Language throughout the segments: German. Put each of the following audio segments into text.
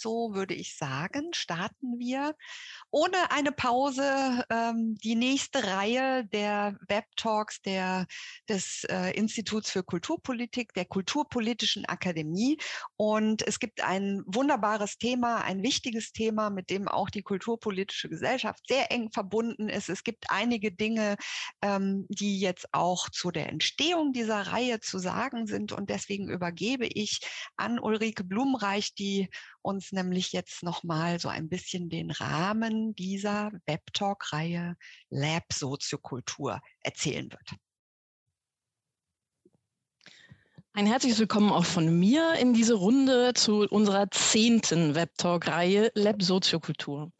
so würde ich sagen, starten wir ohne eine Pause ähm, die nächste Reihe der Web Talks der, des äh, Instituts für Kulturpolitik, der Kulturpolitischen Akademie. Und es gibt ein wunderbares Thema, ein wichtiges Thema, mit dem auch die kulturpolitische Gesellschaft sehr eng verbunden ist. Es gibt einige Dinge, ähm, die jetzt auch zu der Entstehung dieser Reihe zu sagen sind. Und deswegen übergebe ich an Ulrike Blumenreich, die uns nämlich jetzt nochmal so ein bisschen den Rahmen dieser Webtalk-Reihe Lab Soziokultur erzählen wird. Ein herzliches Willkommen auch von mir in diese Runde zu unserer zehnten Webtalk-Reihe Lab Soziokultur.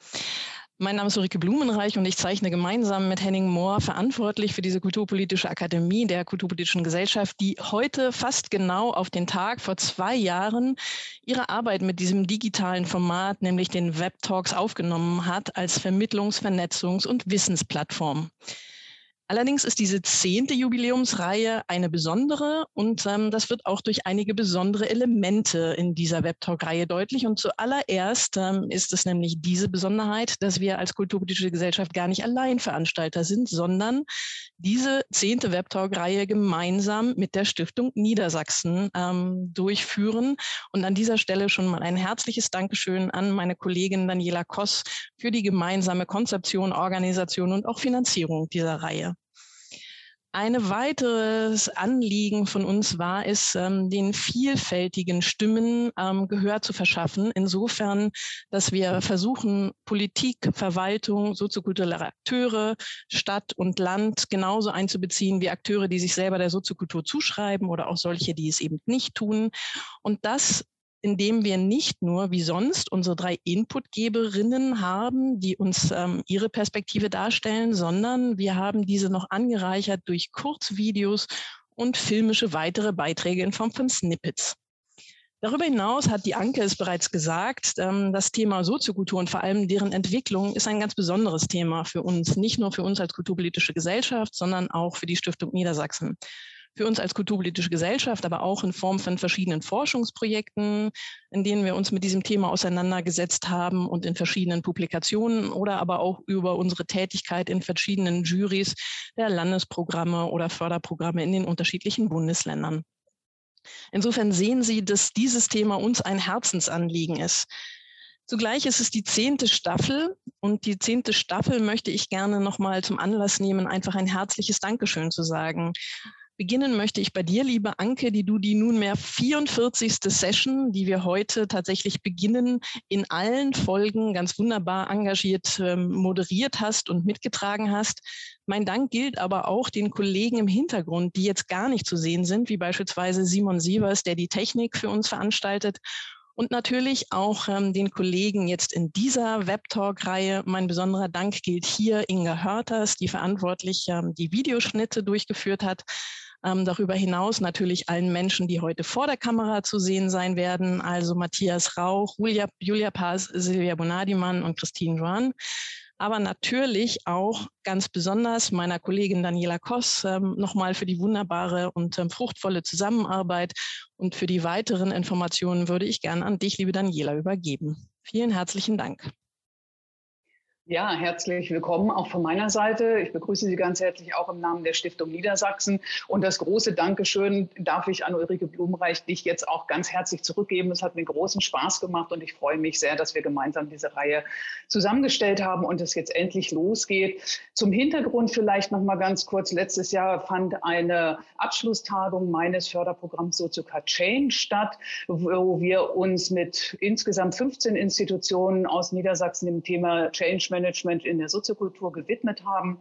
Mein Name ist Ulrike Blumenreich und ich zeichne gemeinsam mit Henning Mohr verantwortlich für diese Kulturpolitische Akademie der Kulturpolitischen Gesellschaft, die heute fast genau auf den Tag vor zwei Jahren ihre Arbeit mit diesem digitalen Format, nämlich den Web Talks, aufgenommen hat als Vermittlungs-, Vernetzungs- und Wissensplattform. Allerdings ist diese zehnte Jubiläumsreihe eine besondere und ähm, das wird auch durch einige besondere Elemente in dieser Webtalk-Reihe deutlich. Und zuallererst ähm, ist es nämlich diese Besonderheit, dass wir als kulturpolitische Gesellschaft gar nicht allein Veranstalter sind, sondern diese zehnte Webtalk-Reihe gemeinsam mit der Stiftung Niedersachsen ähm, durchführen. Und an dieser Stelle schon mal ein herzliches Dankeschön an meine Kollegin Daniela Koss für die gemeinsame Konzeption, Organisation und auch Finanzierung dieser Reihe. Ein weiteres Anliegen von uns war es, ähm, den vielfältigen Stimmen ähm, Gehör zu verschaffen. Insofern, dass wir versuchen, Politik, Verwaltung, soziokulturelle Akteure, Stadt und Land genauso einzubeziehen wie Akteure, die sich selber der Soziokultur zuschreiben oder auch solche, die es eben nicht tun. Und das indem wir nicht nur wie sonst unsere drei Inputgeberinnen haben, die uns ähm, ihre Perspektive darstellen, sondern wir haben diese noch angereichert durch Kurzvideos und filmische weitere Beiträge in Form von Snippets. Darüber hinaus hat die Anke es bereits gesagt, ähm, das Thema Soziokultur und vor allem deren Entwicklung ist ein ganz besonderes Thema für uns, nicht nur für uns als kulturpolitische Gesellschaft, sondern auch für die Stiftung Niedersachsen für uns als kulturpolitische Gesellschaft, aber auch in Form von verschiedenen Forschungsprojekten, in denen wir uns mit diesem Thema auseinandergesetzt haben und in verschiedenen Publikationen oder aber auch über unsere Tätigkeit in verschiedenen Juries der Landesprogramme oder Förderprogramme in den unterschiedlichen Bundesländern. Insofern sehen Sie, dass dieses Thema uns ein Herzensanliegen ist. Zugleich ist es die zehnte Staffel und die zehnte Staffel möchte ich gerne nochmal zum Anlass nehmen, einfach ein herzliches Dankeschön zu sagen. Beginnen möchte ich bei dir, liebe Anke, die du die nunmehr 44. Session, die wir heute tatsächlich beginnen, in allen Folgen ganz wunderbar engagiert ähm, moderiert hast und mitgetragen hast. Mein Dank gilt aber auch den Kollegen im Hintergrund, die jetzt gar nicht zu sehen sind, wie beispielsweise Simon Sievers, der die Technik für uns veranstaltet und natürlich auch ähm, den Kollegen jetzt in dieser Webtalk-Reihe. Mein besonderer Dank gilt hier Inga Hörters, die verantwortlich ähm, die Videoschnitte durchgeführt hat. Ähm, darüber hinaus natürlich allen Menschen, die heute vor der Kamera zu sehen sein werden, also Matthias Rauch, Julia, Julia Paz, Silvia Bonadimann und Christine Joan. Aber natürlich auch ganz besonders meiner Kollegin Daniela Koss ähm, nochmal für die wunderbare und ähm, fruchtvolle Zusammenarbeit. Und für die weiteren Informationen würde ich gerne an dich, liebe Daniela, übergeben. Vielen herzlichen Dank. Ja, herzlich willkommen auch von meiner Seite. Ich begrüße Sie ganz herzlich auch im Namen der Stiftung Niedersachsen. Und das große Dankeschön darf ich an Ulrike Blumenreich dich jetzt auch ganz herzlich zurückgeben. Es hat mir großen Spaß gemacht und ich freue mich sehr, dass wir gemeinsam diese Reihe zusammengestellt haben und es jetzt endlich losgeht. Zum Hintergrund vielleicht noch mal ganz kurz. Letztes Jahr fand eine Abschlusstagung meines Förderprogramms Sozioka Change statt, wo wir uns mit insgesamt 15 Institutionen aus Niedersachsen dem Thema Change Management in der Soziokultur gewidmet haben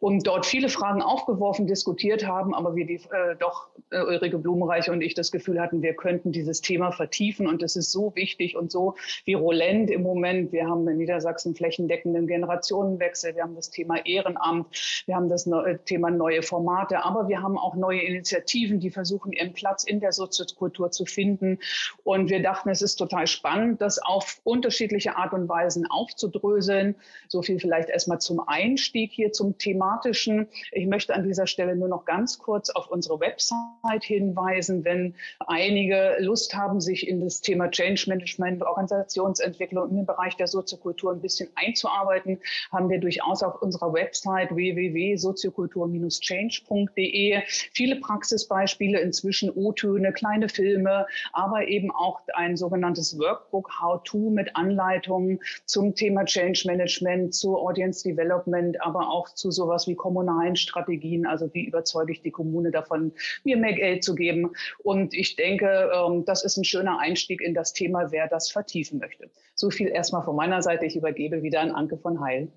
und dort viele Fragen aufgeworfen, diskutiert haben, aber wir die, äh, doch äh, Ulrike Blumenreich und ich das Gefühl hatten, wir könnten dieses Thema vertiefen und es ist so wichtig und so virulent im Moment. Wir haben in Niedersachsen flächendeckenden Generationenwechsel, wir haben das Thema Ehrenamt, wir haben das äh, Thema neue Formate, aber wir haben auch neue Initiativen, die versuchen, ihren Platz in der Soziokultur zu finden. Und wir dachten, es ist total spannend, das auf unterschiedliche Art und Weisen aufzudröseln. So viel vielleicht erstmal zum Einstieg hier zum thematischen. Ich möchte an dieser Stelle nur noch ganz kurz auf unsere Website hinweisen, wenn einige Lust haben, sich in das Thema Change Management, Organisationsentwicklung den Bereich der Soziokultur ein bisschen einzuarbeiten, haben wir durchaus auf unserer Website www.soziokultur-change.de viele Praxisbeispiele, inzwischen O-Töne, kleine Filme, aber eben auch ein sogenanntes Workbook How-To mit Anleitungen zum Thema Change Management, zu Audience Development, aber auch zu sowas wie kommunalen Strategien. Also wie überzeuge ich die Kommune davon, mir mehr Geld zu geben. Und ich denke, ähm, das ist ein schöner Einstieg in das Thema, wer das vertiefen möchte. So viel erstmal von meiner Seite. Ich übergebe wieder an Anke von Heil.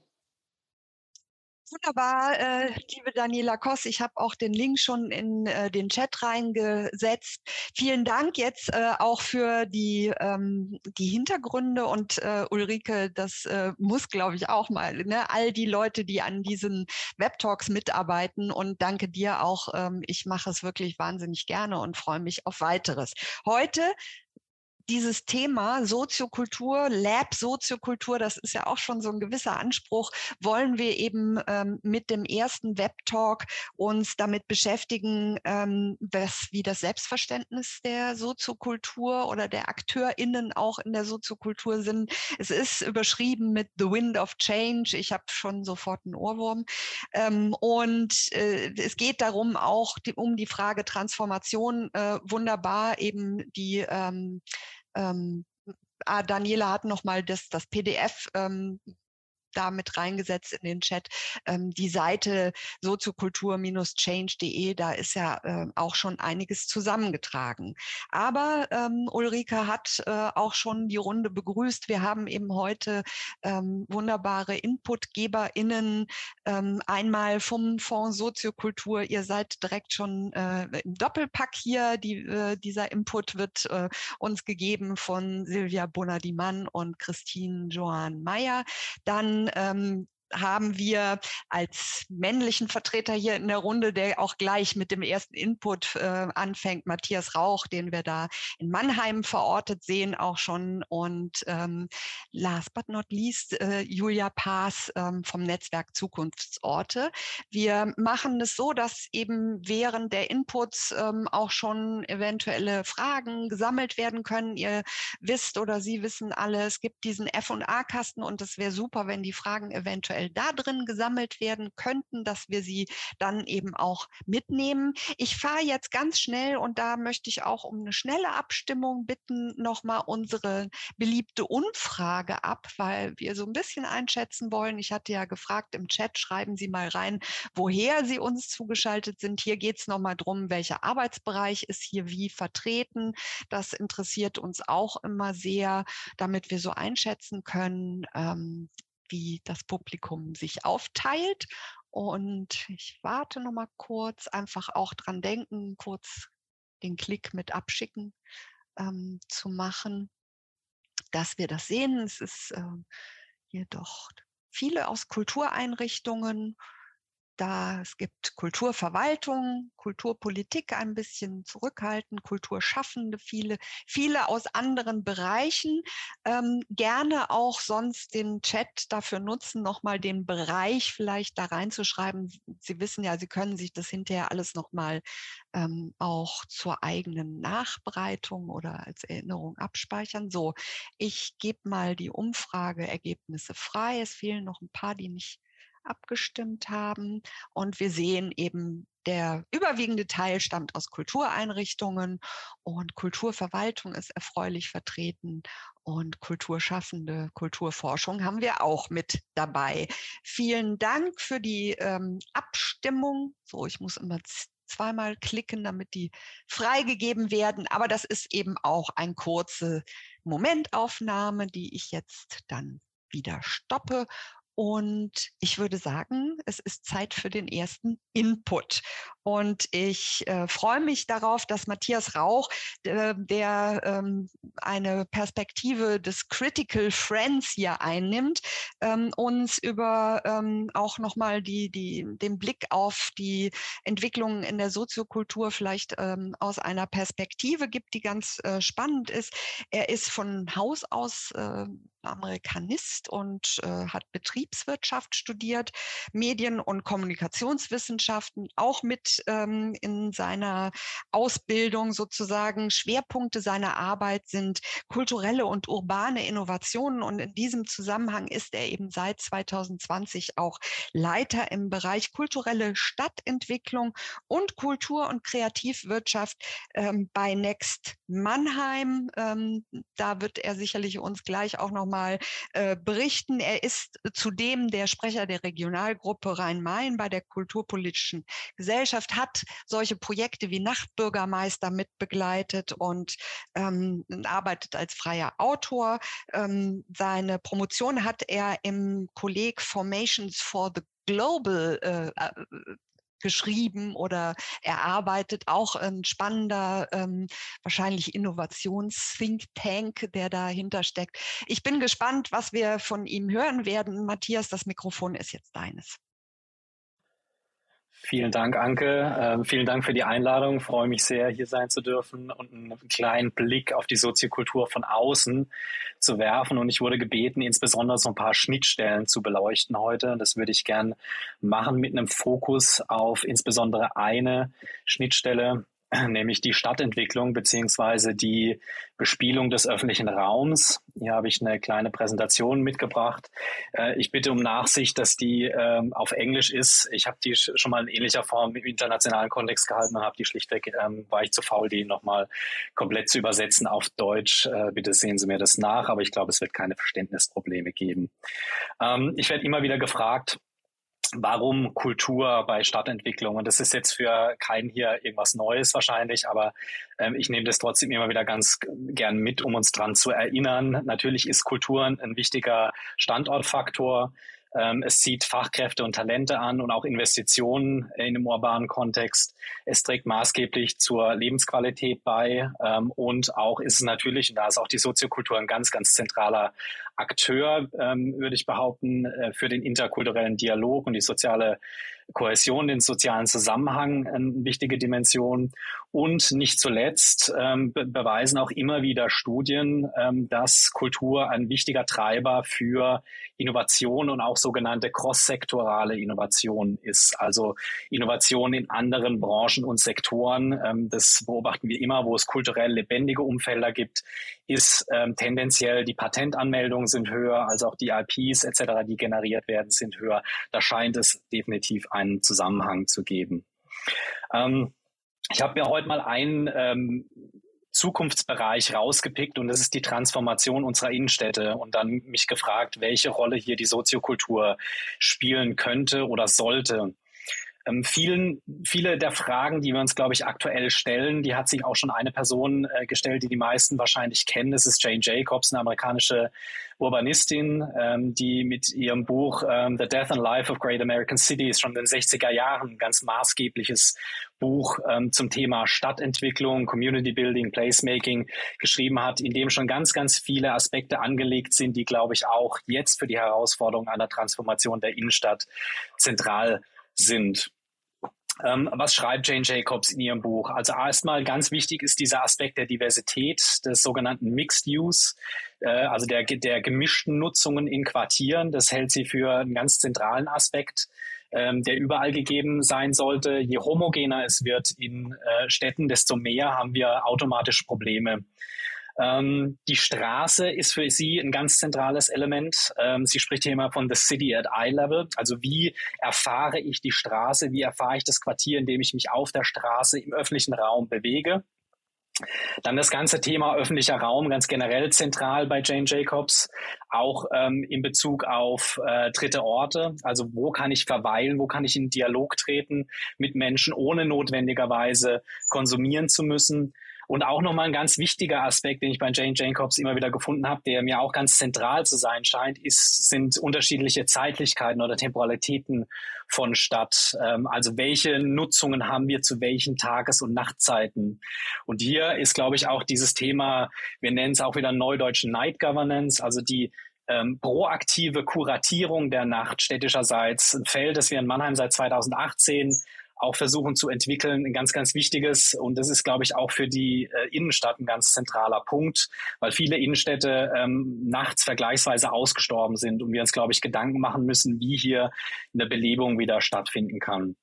Wunderbar, äh, liebe Daniela Koss. Ich habe auch den Link schon in äh, den Chat reingesetzt. Vielen Dank jetzt äh, auch für die, ähm, die Hintergründe und äh, Ulrike, das äh, muss, glaube ich, auch mal, ne? all die Leute, die an diesen Webtalks mitarbeiten und danke dir auch. Ähm, ich mache es wirklich wahnsinnig gerne und freue mich auf weiteres. Heute dieses Thema Soziokultur, Lab Soziokultur, das ist ja auch schon so ein gewisser Anspruch, wollen wir eben ähm, mit dem ersten Web-Talk uns damit beschäftigen, ähm, was, wie das Selbstverständnis der Soziokultur oder der AkteurInnen auch in der Soziokultur sind. Es ist überschrieben mit The Wind of Change. Ich habe schon sofort einen Ohrwurm. Ähm, und äh, es geht darum auch die, um die Frage Transformation äh, wunderbar eben die ähm, ähm, ah, Daniela hat noch mal das, das PDF ähm, da mit reingesetzt in den Chat. Ähm, die Seite soziokultur-change.de, da ist ja äh, auch schon einiges zusammengetragen. Aber ähm, Ulrike hat äh, auch schon die Runde begrüßt. Wir haben eben heute ähm, wunderbare InputgeberInnen, ähm, einmal vom Fonds Soziokultur. Ihr seid direkt schon äh, im Doppelpack hier. Die, äh, dieser Input wird äh, uns gegeben von Silvia Bonadimann und Christine Johann Meyer. Dann ähm, haben wir als männlichen Vertreter hier in der Runde, der auch gleich mit dem ersten Input äh, anfängt, Matthias Rauch, den wir da in Mannheim verortet sehen, auch schon. Und ähm, last but not least, äh, Julia Paas ähm, vom Netzwerk Zukunftsorte. Wir machen es so, dass eben während der Inputs ähm, auch schon eventuelle Fragen gesammelt werden können. Ihr wisst oder Sie wissen alle, es gibt diesen F&A-Kasten und es wäre super, wenn die Fragen eventuell eventuell da drin gesammelt werden könnten, dass wir sie dann eben auch mitnehmen. Ich fahre jetzt ganz schnell und da möchte ich auch um eine schnelle Abstimmung bitten, nochmal unsere beliebte Umfrage ab, weil wir so ein bisschen einschätzen wollen. Ich hatte ja gefragt im Chat, schreiben Sie mal rein, woher Sie uns zugeschaltet sind. Hier geht es nochmal drum, welcher Arbeitsbereich ist hier wie vertreten. Das interessiert uns auch immer sehr, damit wir so einschätzen können, ähm, wie das Publikum sich aufteilt. Und ich warte noch mal kurz, einfach auch dran denken, kurz den Klick mit abschicken ähm, zu machen, dass wir das sehen. Es ist äh, hier doch viele aus Kultureinrichtungen da, es gibt Kulturverwaltung, Kulturpolitik ein bisschen zurückhaltend, Kulturschaffende, viele, viele aus anderen Bereichen. Ähm, gerne auch sonst den Chat dafür nutzen, nochmal den Bereich vielleicht da reinzuschreiben. Sie wissen ja, Sie können sich das hinterher alles nochmal ähm, auch zur eigenen Nachbereitung oder als Erinnerung abspeichern. So, ich gebe mal die Umfrageergebnisse frei. Es fehlen noch ein paar, die nicht abgestimmt haben. Und wir sehen eben, der überwiegende Teil stammt aus Kultureinrichtungen und Kulturverwaltung ist erfreulich vertreten und Kulturschaffende, Kulturforschung haben wir auch mit dabei. Vielen Dank für die ähm, Abstimmung. So, ich muss immer zweimal klicken, damit die freigegeben werden. Aber das ist eben auch eine kurze Momentaufnahme, die ich jetzt dann wieder stoppe und ich würde sagen, es ist Zeit für den ersten Input. Und ich äh, freue mich darauf, dass Matthias Rauch, äh, der ähm, eine Perspektive des Critical Friends hier einnimmt, ähm, uns über ähm, auch nochmal die, die, den Blick auf die Entwicklungen in der Soziokultur vielleicht ähm, aus einer Perspektive gibt, die ganz äh, spannend ist. Er ist von Haus aus äh, Amerikanist und äh, hat Betriebswirtschaft studiert, Medien- und Kommunikationswissenschaften auch mit ähm, in seiner Ausbildung sozusagen. Schwerpunkte seiner Arbeit sind kulturelle und urbane Innovationen und in diesem Zusammenhang ist er eben seit 2020 auch Leiter im Bereich kulturelle Stadtentwicklung und Kultur- und Kreativwirtschaft ähm, bei Next Mannheim. Ähm, da wird er sicherlich uns gleich auch noch mal äh, berichten. Er ist zudem der Sprecher der Regionalgruppe Rhein-Main bei der Kulturpolitischen Gesellschaft, hat solche Projekte wie Nachtbürgermeister mitbegleitet und ähm, arbeitet als freier Autor. Ähm, seine Promotion hat er im Kolleg Formations for the Global äh, äh geschrieben oder erarbeitet. Auch ein spannender, ähm, wahrscheinlich Innovations-Think Tank, der dahinter steckt. Ich bin gespannt, was wir von ihm hören werden. Matthias, das Mikrofon ist jetzt deines. Vielen Dank, Anke. Ähm, vielen Dank für die Einladung. Freue mich sehr, hier sein zu dürfen und einen kleinen Blick auf die Soziokultur von außen zu werfen. Und ich wurde gebeten, insbesondere so ein paar Schnittstellen zu beleuchten heute. Das würde ich gern machen mit einem Fokus auf insbesondere eine Schnittstelle, nämlich die Stadtentwicklung beziehungsweise die Bespielung des öffentlichen Raums. Hier habe ich eine kleine Präsentation mitgebracht. Äh, ich bitte um Nachsicht, dass die ähm, auf Englisch ist. Ich habe die schon mal in ähnlicher Form im internationalen Kontext gehalten und habe die schlichtweg, ähm, war ich zu faul, die nochmal komplett zu übersetzen auf Deutsch. Äh, bitte sehen Sie mir das nach, aber ich glaube, es wird keine Verständnisprobleme geben. Ähm, ich werde immer wieder gefragt, warum Kultur bei Stadtentwicklung? Und das ist jetzt für keinen hier irgendwas Neues wahrscheinlich, aber ähm, ich nehme das trotzdem immer wieder ganz gern mit, um uns dran zu erinnern. Natürlich ist Kultur ein wichtiger Standortfaktor. Ähm, es zieht Fachkräfte und Talente an und auch Investitionen in einem urbanen Kontext. Es trägt maßgeblich zur Lebensqualität bei. Ähm, und auch ist es natürlich, und da ist auch die Soziokultur ein ganz, ganz zentraler Akteur, ähm, würde ich behaupten, äh, für den interkulturellen Dialog und die soziale Kohäsion, den sozialen Zusammenhang eine wichtige Dimension. Und nicht zuletzt ähm, be beweisen auch immer wieder Studien, ähm, dass Kultur ein wichtiger Treiber für Innovation und auch sogenannte cross-sektorale Innovation ist. Also Innovation in anderen Branchen und Sektoren. Ähm, das beobachten wir immer, wo es kulturell lebendige Umfelder gibt, ist ähm, tendenziell die Patentanmeldungen sind höher, also auch die IPs etc., die generiert werden, sind höher. Da scheint es definitiv einen Zusammenhang zu geben. Ähm, ich habe mir heute mal einen ähm, Zukunftsbereich rausgepickt und das ist die Transformation unserer Innenstädte und dann mich gefragt, welche Rolle hier die Soziokultur spielen könnte oder sollte. Ähm, vielen, viele der Fragen, die wir uns, glaube ich, aktuell stellen, die hat sich auch schon eine Person äh, gestellt, die die meisten wahrscheinlich kennen. Das ist Jane Jacobs, eine amerikanische Urbanistin, ähm, die mit ihrem Buch ähm, The Death and Life of Great American Cities schon in den 60er Jahren ein ganz maßgebliches Buch ähm, zum Thema Stadtentwicklung, Community Building, Placemaking geschrieben hat, in dem schon ganz, ganz viele Aspekte angelegt sind, die, glaube ich, auch jetzt für die Herausforderung einer Transformation der Innenstadt zentral sind. Ähm, was schreibt Jane Jacobs in ihrem Buch? Also erstmal ganz wichtig ist dieser Aspekt der Diversität, des sogenannten Mixed Use, äh, also der, der gemischten Nutzungen in Quartieren. Das hält sie für einen ganz zentralen Aspekt, ähm, der überall gegeben sein sollte. Je homogener es wird in äh, Städten, desto mehr haben wir automatisch Probleme ähm, die Straße ist für sie ein ganz zentrales Element. Ähm, sie spricht hier immer von the city at eye level. Also wie erfahre ich die Straße? Wie erfahre ich das Quartier, in dem ich mich auf der Straße im öffentlichen Raum bewege? Dann das ganze Thema öffentlicher Raum, ganz generell zentral bei Jane Jacobs, auch ähm, in Bezug auf äh, dritte Orte. Also wo kann ich verweilen, wo kann ich in Dialog treten mit Menschen, ohne notwendigerweise konsumieren zu müssen. Und auch nochmal ein ganz wichtiger Aspekt, den ich bei Jane Jacobs immer wieder gefunden habe, der mir auch ganz zentral zu sein scheint, ist, sind unterschiedliche Zeitlichkeiten oder Temporalitäten von Stadt. Ähm, also welche Nutzungen haben wir zu welchen Tages- und Nachtzeiten? Und hier ist, glaube ich, auch dieses Thema, wir nennen es auch wieder neudeutschen Night Governance, also die ähm, proaktive Kuratierung der Nacht städtischerseits, ein Feld, das wir in Mannheim seit 2018 auch versuchen zu entwickeln, ein ganz, ganz wichtiges. Und das ist, glaube ich, auch für die äh, Innenstadt ein ganz zentraler Punkt, weil viele Innenstädte ähm, nachts vergleichsweise ausgestorben sind und wir uns, glaube ich, Gedanken machen müssen, wie hier eine Belebung wieder stattfinden kann.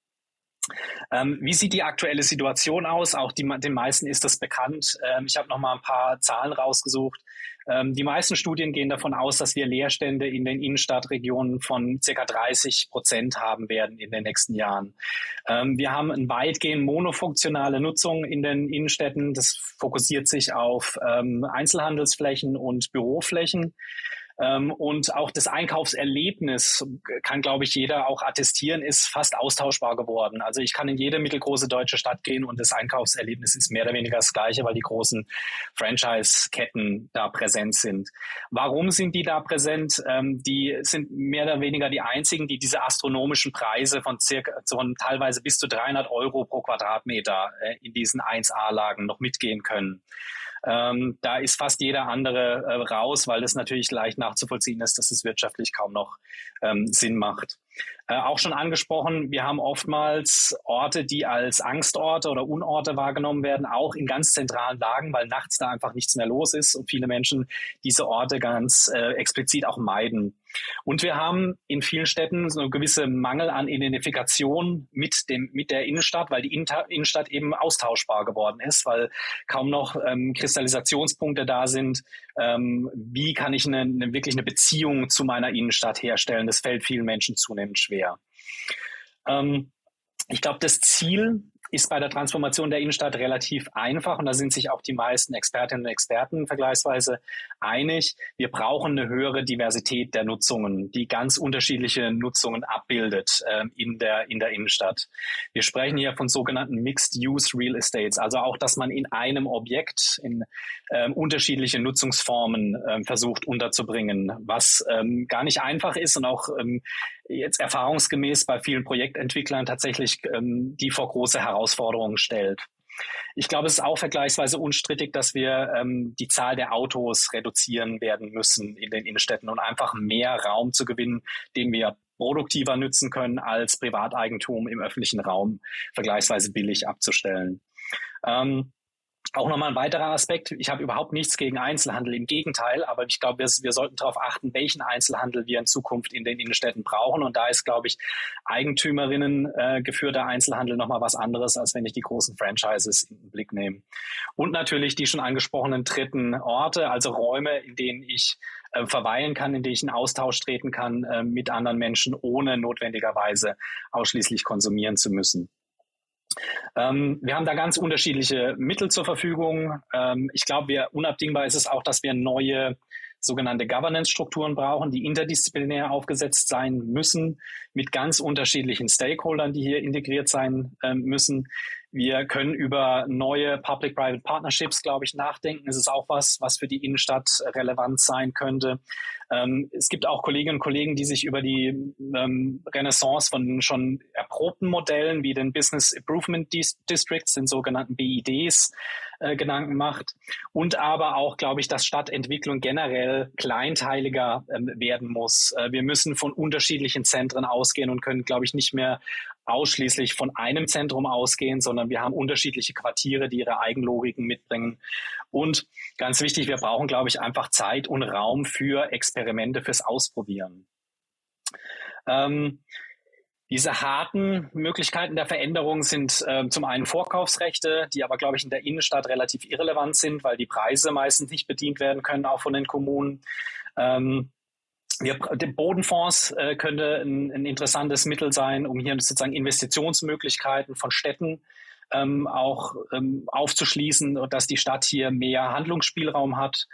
Ähm, wie sieht die aktuelle Situation aus? Auch die, den meisten ist das bekannt. Ähm, ich habe noch mal ein paar Zahlen rausgesucht. Ähm, die meisten Studien gehen davon aus, dass wir Leerstände in den Innenstadtregionen von ca. 30 Prozent haben werden in den nächsten Jahren. Ähm, wir haben eine weitgehend monofunktionale Nutzung in den Innenstädten. Das fokussiert sich auf ähm, Einzelhandelsflächen und Büroflächen. Ähm, und auch das Einkaufserlebnis kann, glaube ich, jeder auch attestieren, ist fast austauschbar geworden. Also ich kann in jede mittelgroße deutsche Stadt gehen und das Einkaufserlebnis ist mehr oder weniger das gleiche, weil die großen Franchise-Ketten da präsent sind. Warum sind die da präsent? Ähm, die sind mehr oder weniger die einzigen, die diese astronomischen Preise von circa, von teilweise bis zu 300 Euro pro Quadratmeter äh, in diesen 1A-Lagen noch mitgehen können. Ähm, da ist fast jeder andere äh, raus, weil es natürlich leicht nachzuvollziehen ist, dass es wirtschaftlich kaum noch ähm, Sinn macht. Äh, auch schon angesprochen, wir haben oftmals Orte, die als Angstorte oder Unorte wahrgenommen werden, auch in ganz zentralen Lagen, weil nachts da einfach nichts mehr los ist und viele Menschen diese Orte ganz äh, explizit auch meiden. Und wir haben in vielen Städten so eine gewisse Mangel an Identifikation mit dem, mit der Innenstadt, weil die Innenstadt eben austauschbar geworden ist, weil kaum noch ähm, Kristallisationspunkte da sind. Ähm, wie kann ich eine, eine, wirklich eine Beziehung zu meiner Innenstadt herstellen? Das fällt vielen Menschen zunehmend schwer. Ähm, ich glaube, das Ziel ist bei der Transformation der Innenstadt relativ einfach und da sind sich auch die meisten Expertinnen und Experten vergleichsweise einig. Wir brauchen eine höhere Diversität der Nutzungen, die ganz unterschiedliche Nutzungen abbildet äh, in, der, in der Innenstadt. Wir sprechen hier von sogenannten Mixed-Use Real Estates, also auch, dass man in einem Objekt in äh, unterschiedliche Nutzungsformen äh, versucht unterzubringen, was ähm, gar nicht einfach ist und auch ähm, jetzt erfahrungsgemäß bei vielen Projektentwicklern tatsächlich ähm, die vor große Herausforderungen stellt. Ich glaube, es ist auch vergleichsweise unstrittig, dass wir ähm, die Zahl der Autos reduzieren werden müssen in den Innenstädten und einfach mehr Raum zu gewinnen, den wir produktiver nützen können, als Privateigentum im öffentlichen Raum vergleichsweise billig abzustellen. Ähm, auch nochmal ein weiterer Aspekt. Ich habe überhaupt nichts gegen Einzelhandel, im Gegenteil, aber ich glaube, wir, wir, sollten darauf achten, welchen Einzelhandel wir in Zukunft in den Innenstädten brauchen. Und da ist, glaube ich, Eigentümerinnen äh, geführter Einzelhandel nochmal was anderes, als wenn ich die großen Franchises in den Blick nehme. Und natürlich die schon angesprochenen dritten Orte, also Räume, in denen ich äh, verweilen kann, in denen ich in Austausch treten kann äh, mit anderen Menschen, ohne notwendigerweise ausschließlich konsumieren zu müssen. Ähm, wir haben da ganz unterschiedliche Mittel zur Verfügung. Ähm, ich glaube, unabdingbar ist es auch, dass wir neue sogenannte Governance-Strukturen brauchen, die interdisziplinär aufgesetzt sein müssen, mit ganz unterschiedlichen Stakeholdern, die hier integriert sein äh, müssen. Wir können über neue Public-Private Partnerships, glaube ich, nachdenken. Es ist auch was, was für die Innenstadt relevant sein könnte. Ähm, es gibt auch Kolleginnen und Kollegen, die sich über die ähm, Renaissance von schon erprobten Modellen wie den Business Improvement Districts, den sogenannten BIDs, äh, Gedanken macht. Und aber auch, glaube ich, dass Stadtentwicklung generell kleinteiliger ähm, werden muss. Äh, wir müssen von unterschiedlichen Zentren ausgehen und können, glaube ich, nicht mehr ausschließlich von einem Zentrum ausgehen, sondern wir haben unterschiedliche Quartiere, die ihre Eigenlogiken mitbringen. Und ganz wichtig, wir brauchen, glaube ich, einfach Zeit und Raum für Experimente, fürs Ausprobieren. Ähm, diese harten Möglichkeiten der Veränderung sind äh, zum einen Vorkaufsrechte, die aber, glaube ich, in der Innenstadt relativ irrelevant sind, weil die Preise meistens nicht bedient werden können, auch von den Kommunen. Ähm, wir, Bodenfonds äh, könnte ein, ein, interessantes Mittel sein, um hier sozusagen Investitionsmöglichkeiten von Städten ähm, auch ähm, aufzuschließen, dass die Stadt hier mehr Handlungsspielraum hat.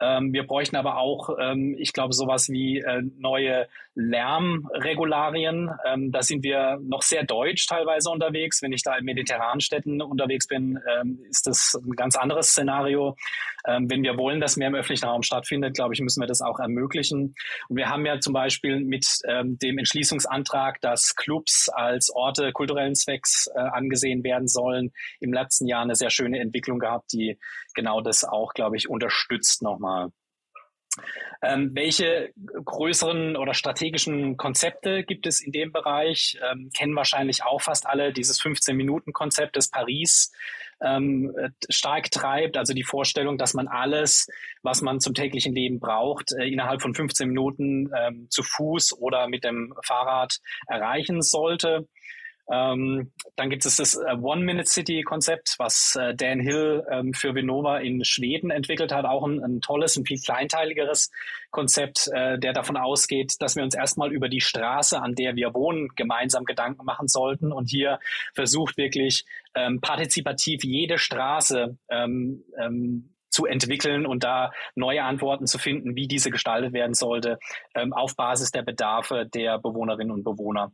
Ähm, wir bräuchten aber auch, ähm, ich glaube, sowas wie äh, neue Lärmregularien. Ähm, da sind wir noch sehr deutsch teilweise unterwegs. Wenn ich da in mediterranen Städten unterwegs bin, ähm, ist das ein ganz anderes Szenario. Wenn wir wollen, dass mehr im öffentlichen Raum stattfindet, glaube ich, müssen wir das auch ermöglichen. Und wir haben ja zum Beispiel mit dem Entschließungsantrag, dass Clubs als Orte kulturellen Zwecks äh, angesehen werden sollen, im letzten Jahr eine sehr schöne Entwicklung gehabt, die genau das auch, glaube ich, unterstützt nochmal. Ähm, welche größeren oder strategischen Konzepte gibt es in dem Bereich? Ähm, kennen wahrscheinlich auch fast alle dieses 15-Minuten-Konzept des Paris ähm, stark treibt. Also die Vorstellung, dass man alles, was man zum täglichen Leben braucht, äh, innerhalb von 15 Minuten ähm, zu Fuß oder mit dem Fahrrad erreichen sollte. Ähm, dann gibt es das äh, One-Minute-City-Konzept, was äh, Dan Hill ähm, für Vinova in Schweden entwickelt hat. Auch ein, ein tolles, ein viel kleinteiligeres Konzept, äh, der davon ausgeht, dass wir uns erstmal über die Straße, an der wir wohnen, gemeinsam Gedanken machen sollten. Und hier versucht wirklich ähm, partizipativ jede Straße ähm, ähm, zu entwickeln und da neue Antworten zu finden, wie diese gestaltet werden sollte, ähm, auf Basis der Bedarfe der Bewohnerinnen und Bewohner.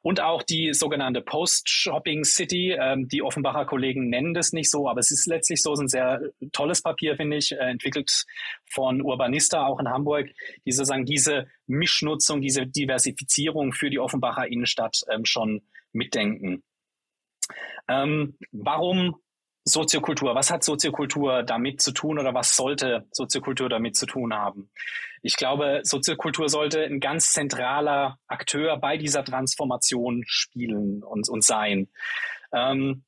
Und auch die sogenannte Post-Shopping City, ähm, die Offenbacher Kollegen nennen das nicht so, aber es ist letztlich so, es ist ein sehr tolles Papier, finde ich, äh, entwickelt von Urbanista, auch in Hamburg, die sozusagen diese Mischnutzung, diese Diversifizierung für die Offenbacher Innenstadt ähm, schon mitdenken. Ähm, warum Soziokultur. Was hat Soziokultur damit zu tun oder was sollte Soziokultur damit zu tun haben? Ich glaube, Soziokultur sollte ein ganz zentraler Akteur bei dieser Transformation spielen und, und sein. Ähm,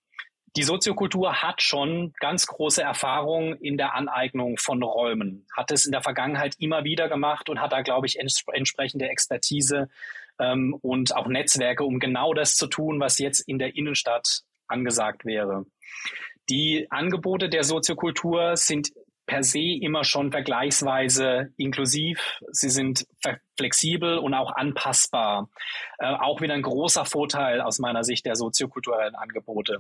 die Soziokultur hat schon ganz große Erfahrung in der Aneignung von Räumen, hat es in der Vergangenheit immer wieder gemacht und hat da, glaube ich, ents entsprechende Expertise ähm, und auch Netzwerke, um genau das zu tun, was jetzt in der Innenstadt angesagt wäre. Die Angebote der Soziokultur sind per se immer schon vergleichsweise inklusiv. Sie sind flexibel und auch anpassbar. Äh, auch wieder ein großer Vorteil aus meiner Sicht der soziokulturellen Angebote.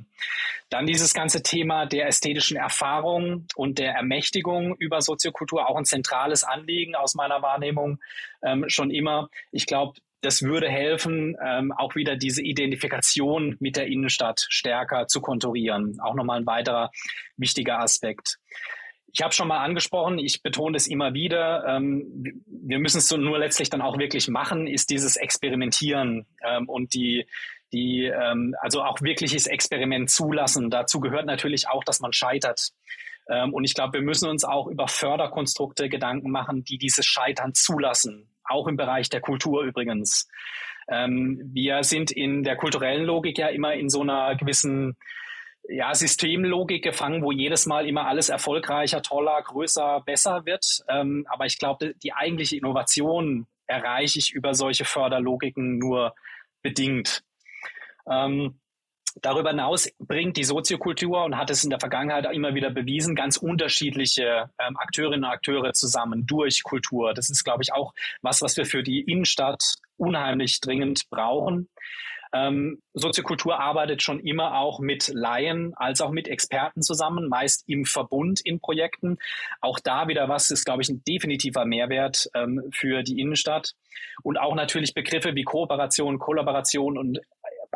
Dann dieses ganze Thema der ästhetischen Erfahrung und der Ermächtigung über Soziokultur, auch ein zentrales Anliegen aus meiner Wahrnehmung ähm, schon immer. Ich glaube, das würde helfen, ähm, auch wieder diese Identifikation mit der Innenstadt stärker zu konturieren. Auch nochmal ein weiterer wichtiger Aspekt. Ich habe schon mal angesprochen, ich betone es immer wieder, ähm, wir müssen es so nur letztlich dann auch wirklich machen, ist dieses Experimentieren ähm, und die, die, ähm, also auch wirkliches Experiment zulassen. Dazu gehört natürlich auch, dass man scheitert. Ähm, und ich glaube, wir müssen uns auch über Förderkonstrukte Gedanken machen, die dieses Scheitern zulassen auch im Bereich der Kultur übrigens. Ähm, wir sind in der kulturellen Logik ja immer in so einer gewissen ja, Systemlogik gefangen, wo jedes Mal immer alles erfolgreicher, toller, größer, besser wird. Ähm, aber ich glaube, die eigentliche Innovation erreiche ich über solche Förderlogiken nur bedingt. Ähm, Darüber hinaus bringt die Soziokultur und hat es in der Vergangenheit immer wieder bewiesen, ganz unterschiedliche ähm, Akteurinnen und Akteure zusammen durch Kultur. Das ist, glaube ich, auch was, was wir für die Innenstadt unheimlich dringend brauchen. Ähm, Soziokultur arbeitet schon immer auch mit Laien als auch mit Experten zusammen, meist im Verbund in Projekten. Auch da wieder was ist, glaube ich, ein definitiver Mehrwert ähm, für die Innenstadt. Und auch natürlich Begriffe wie Kooperation, Kollaboration und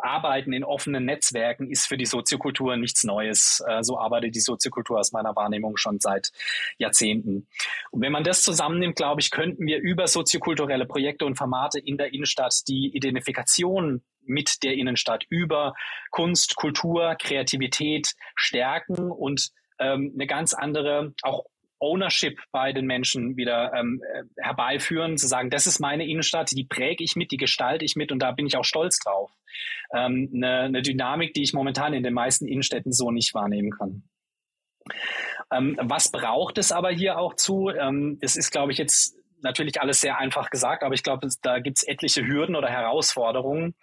Arbeiten in offenen Netzwerken ist für die Soziokultur nichts Neues. Äh, so arbeitet die Soziokultur aus meiner Wahrnehmung schon seit Jahrzehnten. Und wenn man das zusammennimmt, glaube ich, könnten wir über soziokulturelle Projekte und Formate in der Innenstadt die Identifikation mit der Innenstadt über Kunst, Kultur, Kreativität stärken und ähm, eine ganz andere, auch Ownership bei den Menschen wieder ähm, äh, herbeiführen, zu sagen, das ist meine Innenstadt, die präge ich mit, die gestalte ich mit und da bin ich auch stolz drauf. Ähm, eine, eine Dynamik, die ich momentan in den meisten Innenstädten so nicht wahrnehmen kann. Ähm, was braucht es aber hier auch zu? Ähm, das ist, glaube ich, jetzt natürlich alles sehr einfach gesagt, aber ich glaube, da gibt es etliche Hürden oder Herausforderungen.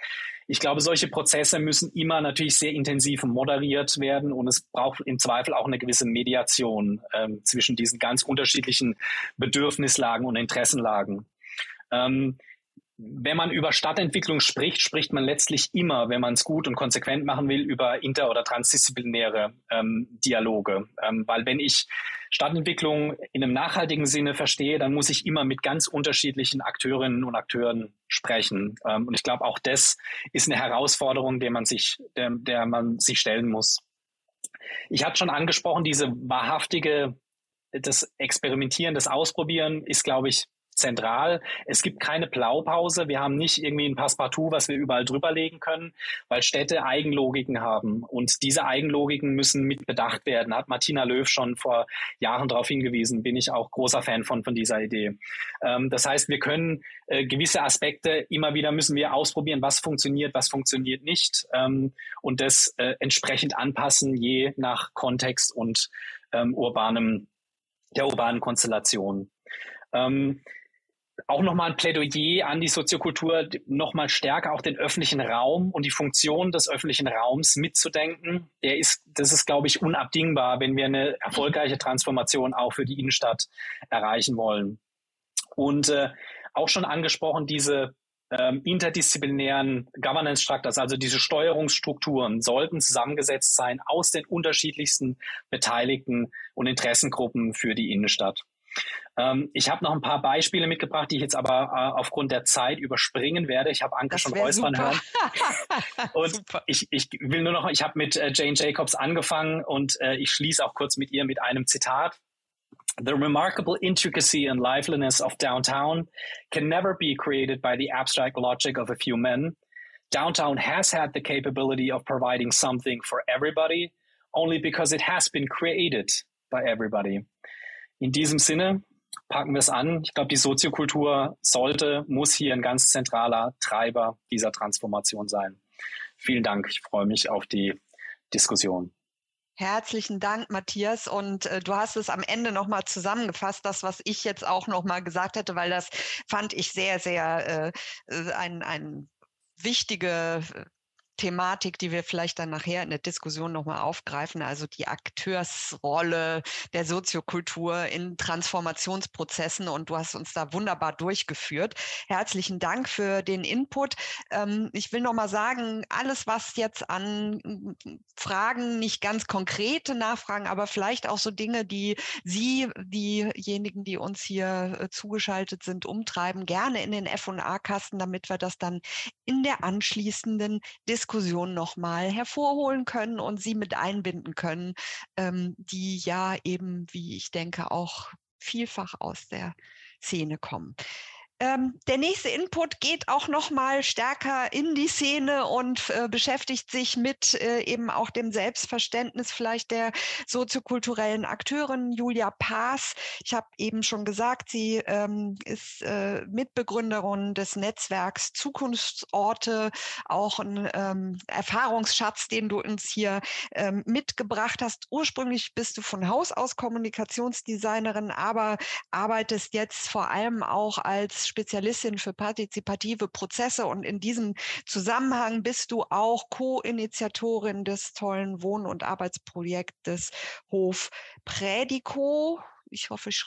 Ich glaube, solche Prozesse müssen immer natürlich sehr intensiv moderiert werden und es braucht im Zweifel auch eine gewisse Mediation ähm, zwischen diesen ganz unterschiedlichen Bedürfnislagen und Interessenlagen. Ähm, wenn man über Stadtentwicklung spricht, spricht man letztlich immer, wenn man es gut und konsequent machen will, über inter- oder transdisziplinäre ähm, Dialoge. Ähm, weil wenn ich Stadtentwicklung in einem nachhaltigen Sinne verstehe, dann muss ich immer mit ganz unterschiedlichen Akteurinnen und Akteuren sprechen. Ähm, und ich glaube, auch das ist eine Herausforderung, der man sich, der, der man sich stellen muss. Ich hatte schon angesprochen, diese wahrhaftige, das Experimentieren, das Ausprobieren ist, glaube ich, zentral. Es gibt keine Blaupause. Wir haben nicht irgendwie ein Passepartout, was wir überall drüber legen können, weil Städte Eigenlogiken haben. Und diese Eigenlogiken müssen mit bedacht werden. Hat Martina Löw schon vor Jahren darauf hingewiesen. Bin ich auch großer Fan von, von dieser Idee. Ähm, das heißt, wir können äh, gewisse Aspekte immer wieder müssen wir ausprobieren, was funktioniert, was funktioniert nicht. Ähm, und das äh, entsprechend anpassen, je nach Kontext und ähm, urbanem, der urbanen Konstellation. Ähm, auch nochmal ein Plädoyer an die Soziokultur, nochmal stärker auch den öffentlichen Raum und die Funktion des öffentlichen Raums mitzudenken. Der ist, das ist, glaube ich, unabdingbar, wenn wir eine erfolgreiche Transformation auch für die Innenstadt erreichen wollen. Und äh, auch schon angesprochen, diese ähm, interdisziplinären Governance Structures, also diese Steuerungsstrukturen, sollten zusammengesetzt sein aus den unterschiedlichsten Beteiligten und Interessengruppen für die Innenstadt. Ähm, ich habe noch ein paar Beispiele mitgebracht, die ich jetzt aber äh, aufgrund der Zeit überspringen werde. Ich habe Anke schon räuspern hören. und ich, ich will nur noch, ich habe mit äh, Jane Jacobs angefangen und äh, ich schließe auch kurz mit ihr mit einem Zitat. The remarkable intricacy and liveliness of downtown can never be created by the abstract logic of a few men. Downtown has had the capability of providing something for everybody, only because it has been created by everybody. In diesem Sinne packen wir es an. Ich glaube, die Soziokultur sollte, muss hier ein ganz zentraler Treiber dieser Transformation sein. Vielen Dank. Ich freue mich auf die Diskussion. Herzlichen Dank, Matthias. Und äh, du hast es am Ende nochmal zusammengefasst, das, was ich jetzt auch nochmal gesagt hätte, weil das fand ich sehr, sehr äh, äh ein, ein wichtige Thematik, die wir vielleicht dann nachher in der Diskussion nochmal aufgreifen, also die Akteursrolle der Soziokultur in Transformationsprozessen. Und du hast uns da wunderbar durchgeführt. Herzlichen Dank für den Input. Ähm, ich will nochmal sagen, alles, was jetzt an Fragen, nicht ganz konkrete Nachfragen, aber vielleicht auch so Dinge, die Sie, diejenigen, die uns hier äh, zugeschaltet sind, umtreiben, gerne in den F&A-Kasten, damit wir das dann in der anschließenden Diskussion Diskussion nochmal hervorholen können und sie mit einbinden können, ähm, die ja eben, wie ich denke, auch vielfach aus der Szene kommen. Ähm, der nächste Input geht auch noch mal stärker in die Szene und äh, beschäftigt sich mit äh, eben auch dem Selbstverständnis vielleicht der soziokulturellen Akteurin Julia Paas. Ich habe eben schon gesagt, sie ähm, ist äh, Mitbegründerin des Netzwerks Zukunftsorte, auch ein ähm, Erfahrungsschatz, den du uns hier ähm, mitgebracht hast. Ursprünglich bist du von Haus aus Kommunikationsdesignerin, aber arbeitest jetzt vor allem auch als Spezialistin für partizipative Prozesse und in diesem Zusammenhang bist du auch Co-Initiatorin des tollen Wohn- und Arbeitsprojektes Hof Prädiko. Ich hoffe, ich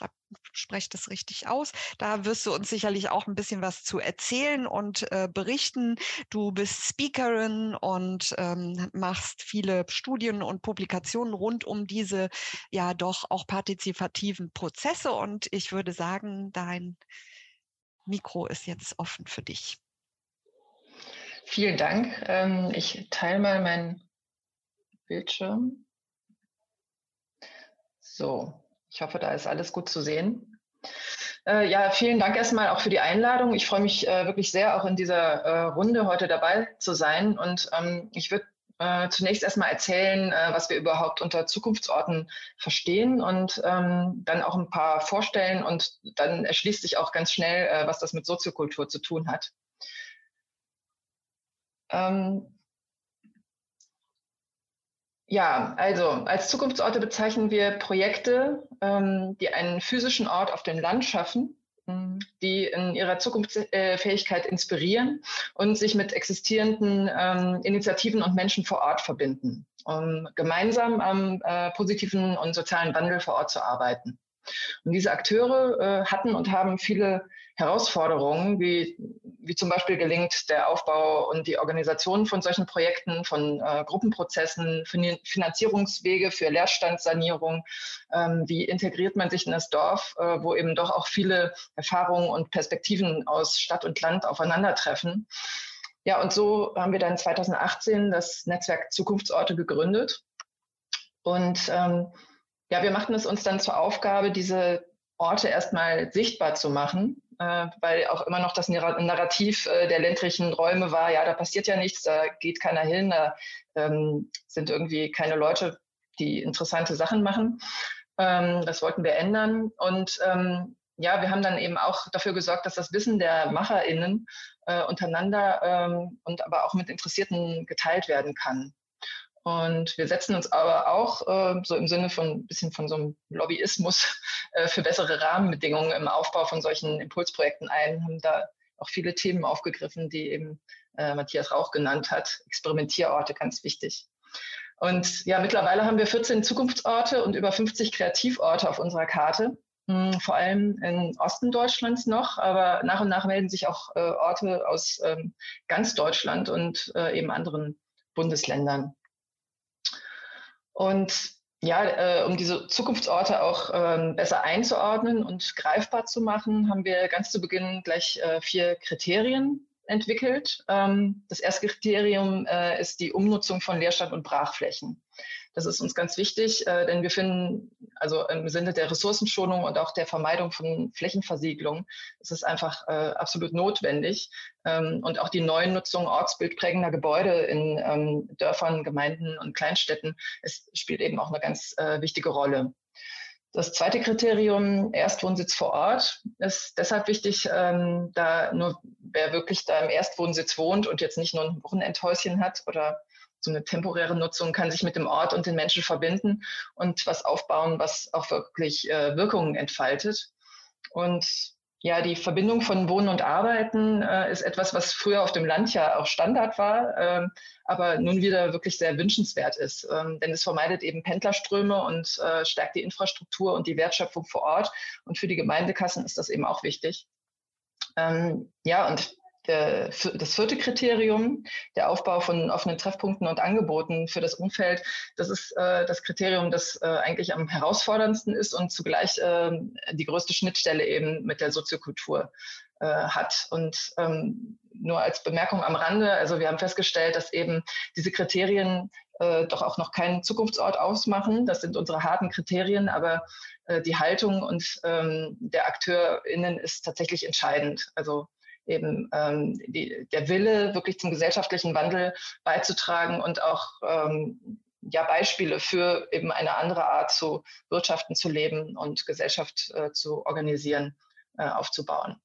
spreche das richtig aus. Da wirst du uns sicherlich auch ein bisschen was zu erzählen und äh, berichten. Du bist Speakerin und ähm, machst viele Studien und Publikationen rund um diese ja doch auch partizipativen Prozesse. Und ich würde sagen, dein Mikro ist jetzt offen für dich. Vielen Dank. Ähm, ich teile mal meinen Bildschirm. So, ich hoffe, da ist alles gut zu sehen. Äh, ja, vielen Dank erstmal auch für die Einladung. Ich freue mich äh, wirklich sehr, auch in dieser äh, Runde heute dabei zu sein. Und ähm, ich würde äh, zunächst erstmal erzählen, äh, was wir überhaupt unter Zukunftsorten verstehen und ähm, dann auch ein paar vorstellen und dann erschließt sich auch ganz schnell, äh, was das mit Soziokultur zu tun hat. Ähm, ja, also als Zukunftsorte bezeichnen wir Projekte, ähm, die einen physischen Ort auf dem Land schaffen die in ihrer Zukunftsfähigkeit inspirieren und sich mit existierenden ähm, Initiativen und Menschen vor Ort verbinden, um gemeinsam am äh, positiven und sozialen Wandel vor Ort zu arbeiten. Und diese Akteure äh, hatten und haben viele Herausforderungen, wie, wie zum Beispiel gelingt der Aufbau und die Organisation von solchen Projekten, von äh, Gruppenprozessen, fin Finanzierungswege für Leerstandssanierung, ähm, wie integriert man sich in das Dorf, äh, wo eben doch auch viele Erfahrungen und Perspektiven aus Stadt und Land aufeinandertreffen. Ja, und so haben wir dann 2018 das Netzwerk Zukunftsorte gegründet. Und ähm, ja, wir machten es uns dann zur Aufgabe, diese Orte erstmal sichtbar zu machen, äh, weil auch immer noch das Narrativ äh, der ländlichen Räume war, ja, da passiert ja nichts, da geht keiner hin, da ähm, sind irgendwie keine Leute, die interessante Sachen machen. Ähm, das wollten wir ändern. Und ähm, ja, wir haben dann eben auch dafür gesorgt, dass das Wissen der MacherInnen äh, untereinander ähm, und aber auch mit Interessierten geteilt werden kann. Und wir setzen uns aber auch äh, so im Sinne von ein bisschen von so einem Lobbyismus äh, für bessere Rahmenbedingungen im Aufbau von solchen Impulsprojekten ein, haben da auch viele Themen aufgegriffen, die eben äh, Matthias Rauch genannt hat. Experimentierorte, ganz wichtig. Und ja, mittlerweile haben wir 14 Zukunftsorte und über 50 Kreativorte auf unserer Karte. Hm, vor allem im Osten Deutschlands noch, aber nach und nach melden sich auch äh, Orte aus ähm, ganz Deutschland und äh, eben anderen Bundesländern. Und ja, äh, um diese Zukunftsorte auch ähm, besser einzuordnen und greifbar zu machen, haben wir ganz zu Beginn gleich äh, vier Kriterien entwickelt. Ähm, das erste Kriterium äh, ist die Umnutzung von Leerstand und Brachflächen. Das ist uns ganz wichtig, äh, denn wir finden, also im Sinne der Ressourcenschonung und auch der Vermeidung von Flächenversiegelung, ist es einfach äh, absolut notwendig. Ähm, und auch die Neunutzung ortsbildprägender Gebäude in ähm, Dörfern, Gemeinden und Kleinstädten, es spielt eben auch eine ganz äh, wichtige Rolle. Das zweite Kriterium, Erstwohnsitz vor Ort, ist deshalb wichtig, ähm, da nur wer wirklich da im Erstwohnsitz wohnt und jetzt nicht nur ein Wochenendhäuschen hat oder so eine temporäre Nutzung, kann sich mit dem Ort und den Menschen verbinden und was aufbauen, was auch wirklich äh, Wirkungen entfaltet. Und ja, die Verbindung von Wohnen und Arbeiten äh, ist etwas, was früher auf dem Land ja auch Standard war, äh, aber nun wieder wirklich sehr wünschenswert ist. Ähm, denn es vermeidet eben Pendlerströme und äh, stärkt die Infrastruktur und die Wertschöpfung vor Ort. Und für die Gemeindekassen ist das eben auch wichtig. Ähm, ja, und das vierte Kriterium, der Aufbau von offenen Treffpunkten und Angeboten für das Umfeld, das ist äh, das Kriterium, das äh, eigentlich am herausforderndsten ist und zugleich äh, die größte Schnittstelle eben mit der Soziokultur äh, hat. Und ähm, nur als Bemerkung am Rande, also wir haben festgestellt, dass eben diese Kriterien doch auch noch keinen Zukunftsort ausmachen. Das sind unsere harten Kriterien, aber die Haltung und ähm, der AkteurInnen ist tatsächlich entscheidend. Also eben ähm, die, der Wille, wirklich zum gesellschaftlichen Wandel beizutragen und auch ähm, ja, Beispiele für eben eine andere Art zu wirtschaften, zu leben und Gesellschaft äh, zu organisieren, äh, aufzubauen.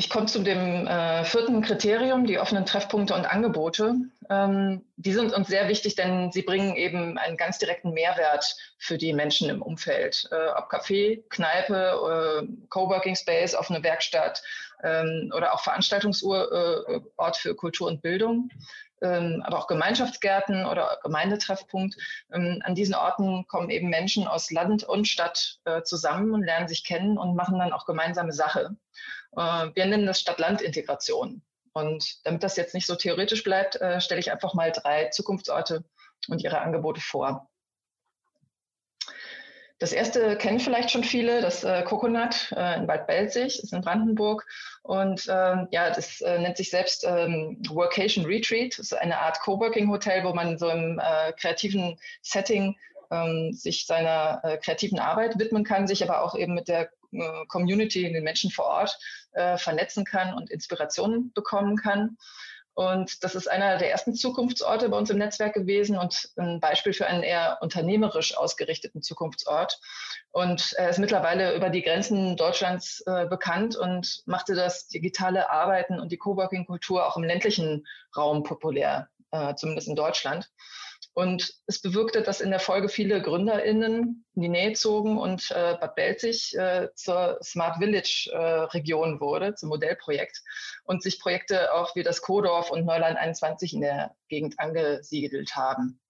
Ich komme zu dem äh, vierten Kriterium, die offenen Treffpunkte und Angebote. Ähm, die sind uns sehr wichtig, denn sie bringen eben einen ganz direkten Mehrwert für die Menschen im Umfeld. Äh, ob Café, Kneipe, äh, Coworking Space, offene Werkstatt ähm, oder auch Veranstaltungsort äh, für Kultur und Bildung ähm, aber auch Gemeinschaftsgärten oder Gemeindetreffpunkt. Ähm, an diesen Orten kommen eben Menschen aus Land und Stadt äh, zusammen und lernen sich kennen und machen dann auch gemeinsame Sache. Äh, wir nennen das Stadt-Land-Integration. Und damit das jetzt nicht so theoretisch bleibt, äh, stelle ich einfach mal drei Zukunftsorte und ihre Angebote vor. Das erste kennen vielleicht schon viele, das äh, Coconut äh, in Bad Belzig, ist in Brandenburg. Und ähm, ja, das äh, nennt sich selbst ähm, Workation Retreat. Das ist eine Art Coworking-Hotel, wo man so im äh, kreativen Setting ähm, sich seiner kreativen Arbeit widmen kann, sich aber auch eben mit der Community, den Menschen vor Ort äh, vernetzen kann und Inspirationen bekommen kann. Und das ist einer der ersten Zukunftsorte bei uns im Netzwerk gewesen und ein Beispiel für einen eher unternehmerisch ausgerichteten Zukunftsort. Und er ist mittlerweile über die Grenzen Deutschlands äh, bekannt und machte das digitale Arbeiten und die Coworking-Kultur auch im ländlichen Raum populär, äh, zumindest in Deutschland. Und es bewirkte, dass in der Folge viele GründerInnen in die Nähe zogen und äh, Bad Belzig äh, zur Smart Village äh, Region wurde, zum Modellprojekt und sich Projekte auch wie das Kodorf und Neuland 21 in der Gegend angesiedelt haben.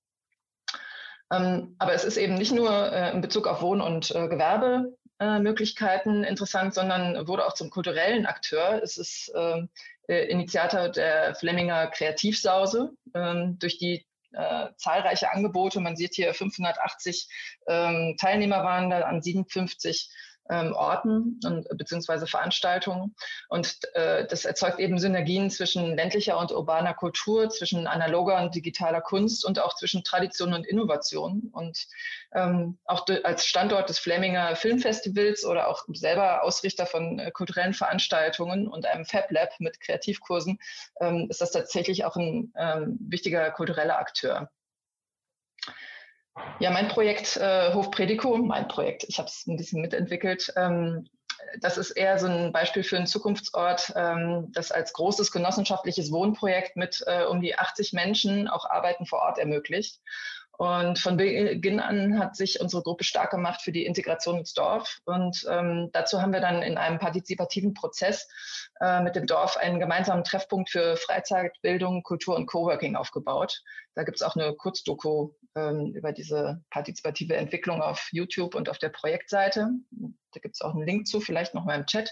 Ähm, aber es ist eben nicht nur äh, in Bezug auf Wohn- und äh, Gewerbemöglichkeiten interessant, sondern wurde auch zum kulturellen Akteur. Es ist ähm, äh, Initiator der Flemminger Kreativsause, ähm, durch die äh, zahlreiche Angebote. Man sieht hier 580 ähm, Teilnehmer waren da an 57 ähm, Orten und beziehungsweise Veranstaltungen. Und äh, das erzeugt eben Synergien zwischen ländlicher und urbaner Kultur, zwischen analoger und digitaler Kunst und auch zwischen Tradition und Innovation. Und ähm, auch als Standort des Fleminger Filmfestivals oder auch selber Ausrichter von äh, kulturellen Veranstaltungen und einem Fab Lab mit Kreativkursen ähm, ist das tatsächlich auch ein ähm, wichtiger kultureller Akteur. Ja, mein Projekt äh, Hof Predico, mein Projekt, ich habe es ein bisschen mitentwickelt. Ähm, das ist eher so ein Beispiel für einen Zukunftsort, ähm, das als großes genossenschaftliches Wohnprojekt mit äh, um die 80 Menschen auch Arbeiten vor Ort ermöglicht. Und von Beginn an hat sich unsere Gruppe stark gemacht für die Integration ins Dorf. Und ähm, dazu haben wir dann in einem partizipativen Prozess äh, mit dem Dorf einen gemeinsamen Treffpunkt für Freizeit, Bildung, Kultur und Coworking aufgebaut. Da gibt es auch eine Kurzdoku ähm, über diese partizipative Entwicklung auf YouTube und auf der Projektseite. Da gibt es auch einen Link zu, vielleicht noch mal im Chat.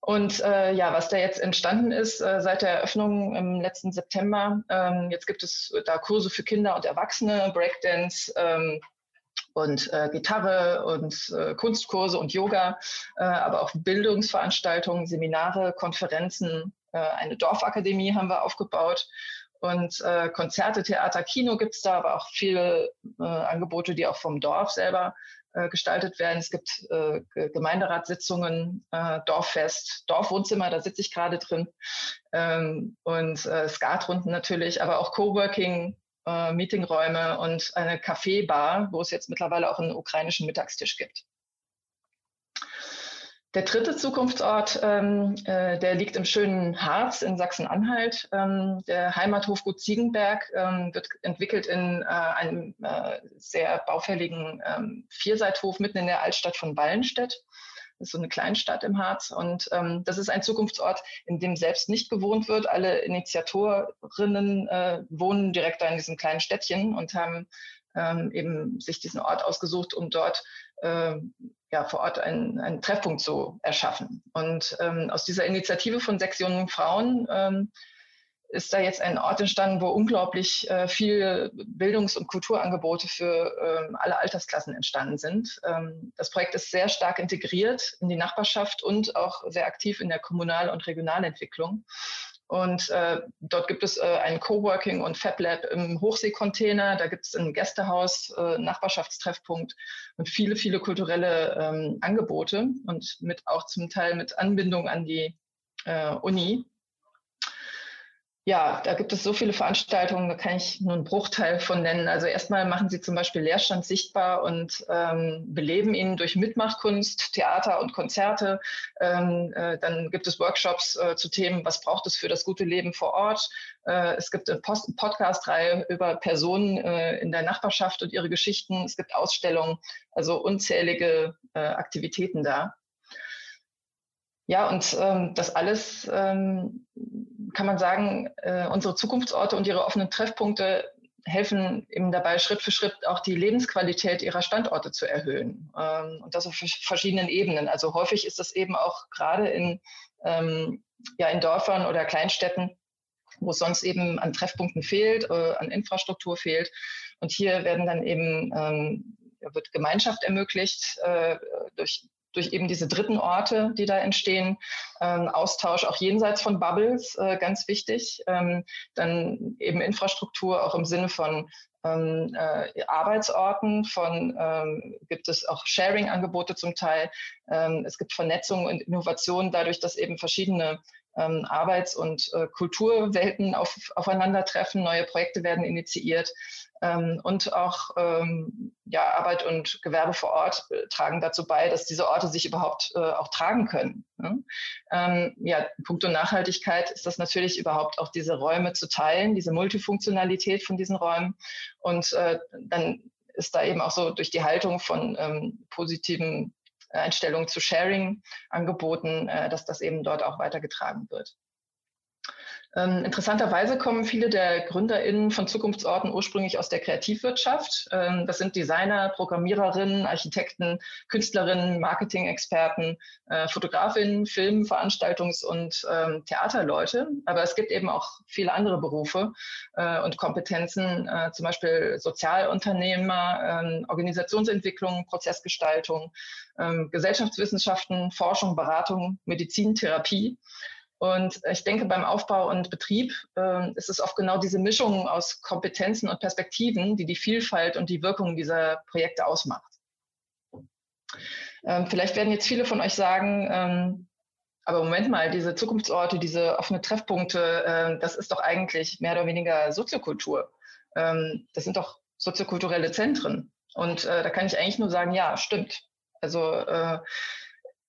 Und äh, ja, was da jetzt entstanden ist äh, seit der Eröffnung im letzten September, ähm, jetzt gibt es da Kurse für Kinder und Erwachsene, Breakdance ähm, und äh, Gitarre und äh, Kunstkurse und Yoga, äh, aber auch Bildungsveranstaltungen, Seminare, Konferenzen, äh, eine Dorfakademie haben wir aufgebaut. Und äh, Konzerte, Theater, Kino gibt's da, aber auch viele äh, Angebote, die auch vom Dorf selber gestaltet werden. Es gibt äh, Gemeinderatssitzungen, äh, Dorffest, Dorfwohnzimmer, da sitze ich gerade drin. Ähm, und äh, Skatrunden natürlich, aber auch Coworking, äh, Meetingräume und eine Kaffeebar, wo es jetzt mittlerweile auch einen ukrainischen Mittagstisch gibt. Der dritte Zukunftsort, ähm, äh, der liegt im schönen Harz in Sachsen-Anhalt. Ähm, der Heimathof Gut Ziegenberg ähm, wird entwickelt in äh, einem äh, sehr baufälligen ähm, Vierseithof mitten in der Altstadt von Wallenstedt. Das ist so eine Kleinstadt im Harz. Und ähm, das ist ein Zukunftsort, in dem selbst nicht gewohnt wird. Alle Initiatorinnen äh, wohnen direkt da in diesem kleinen Städtchen und haben ähm, eben sich diesen Ort ausgesucht, um dort äh, ja, vor Ort einen, einen Treffpunkt zu erschaffen. Und ähm, aus dieser Initiative von sechs jungen Frauen ähm, ist da jetzt ein Ort entstanden, wo unglaublich äh, viel Bildungs- und Kulturangebote für ähm, alle Altersklassen entstanden sind. Ähm, das Projekt ist sehr stark integriert in die Nachbarschaft und auch sehr aktiv in der Kommunal- und Regionalentwicklung. Und äh, dort gibt es äh, ein Coworking und Fab Lab im Hochseekontainer. Da gibt es ein Gästehaus, äh, Nachbarschaftstreffpunkt und viele, viele kulturelle ähm, Angebote und mit auch zum Teil mit Anbindung an die äh, Uni ja, da gibt es so viele Veranstaltungen, da kann ich nur einen Bruchteil von nennen. Also erstmal machen sie zum Beispiel Leerstand sichtbar und ähm, beleben ihn durch Mitmachkunst, Theater und Konzerte. Ähm, äh, dann gibt es Workshops äh, zu Themen, was braucht es für das gute Leben vor Ort. Äh, es gibt eine Podcast-Reihe über Personen äh, in der Nachbarschaft und ihre Geschichten. Es gibt Ausstellungen, also unzählige äh, Aktivitäten da. Ja, und ähm, das alles ähm, kann man sagen, äh, unsere Zukunftsorte und ihre offenen Treffpunkte helfen eben dabei, Schritt für Schritt auch die Lebensqualität ihrer Standorte zu erhöhen. Ähm, und das auf verschiedenen Ebenen. Also häufig ist das eben auch gerade in, ähm, ja, in Dörfern oder Kleinstädten, wo es sonst eben an Treffpunkten fehlt, äh, an Infrastruktur fehlt. Und hier werden dann eben ähm, wird Gemeinschaft ermöglicht äh, durch durch eben diese dritten Orte, die da entstehen, ähm, Austausch auch jenseits von Bubbles, äh, ganz wichtig. Ähm, dann eben Infrastruktur auch im Sinne von ähm, äh, Arbeitsorten, von ähm, gibt es auch Sharing-Angebote zum Teil. Ähm, es gibt Vernetzung und Innovation dadurch, dass eben verschiedene ähm, Arbeits- und äh, Kulturwelten auf, aufeinandertreffen, neue Projekte werden initiiert. Ähm, und auch ähm, ja, Arbeit und Gewerbe vor Ort äh, tragen dazu bei, dass diese Orte sich überhaupt äh, auch tragen können. Ne? Ähm, ja, puncto Nachhaltigkeit ist das natürlich überhaupt auch diese Räume zu teilen, diese Multifunktionalität von diesen Räumen. Und äh, dann ist da eben auch so durch die Haltung von ähm, positiven Einstellungen zu Sharing angeboten, äh, dass das eben dort auch weitergetragen wird. Ähm, interessanterweise kommen viele der GründerInnen von Zukunftsorten ursprünglich aus der Kreativwirtschaft. Ähm, das sind Designer, Programmiererinnen, Architekten, Künstlerinnen, Marketing-Experten, äh, Fotografinnen, Film-, Veranstaltungs- und ähm, Theaterleute. Aber es gibt eben auch viele andere Berufe äh, und Kompetenzen, äh, zum Beispiel Sozialunternehmer, ähm, Organisationsentwicklung, Prozessgestaltung, ähm, Gesellschaftswissenschaften, Forschung, Beratung, Medizin, Therapie. Und ich denke, beim Aufbau und Betrieb äh, ist es oft genau diese Mischung aus Kompetenzen und Perspektiven, die die Vielfalt und die Wirkung dieser Projekte ausmacht. Ähm, vielleicht werden jetzt viele von euch sagen, ähm, aber Moment mal, diese Zukunftsorte, diese offene Treffpunkte, äh, das ist doch eigentlich mehr oder weniger Soziokultur. Ähm, das sind doch soziokulturelle Zentren. Und äh, da kann ich eigentlich nur sagen, ja, stimmt. Also äh,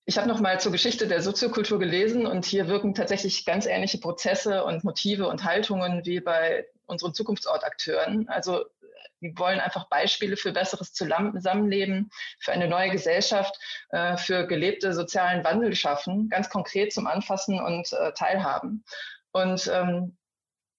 ich habe noch mal zur Geschichte der Soziokultur gelesen und hier wirken tatsächlich ganz ähnliche Prozesse und Motive und Haltungen wie bei unseren Zukunftsortakteuren. Also wir wollen einfach Beispiele für besseres Zusammenleben, für eine neue Gesellschaft, äh, für gelebte sozialen Wandel schaffen, ganz konkret zum Anfassen und äh, Teilhaben. Und ähm,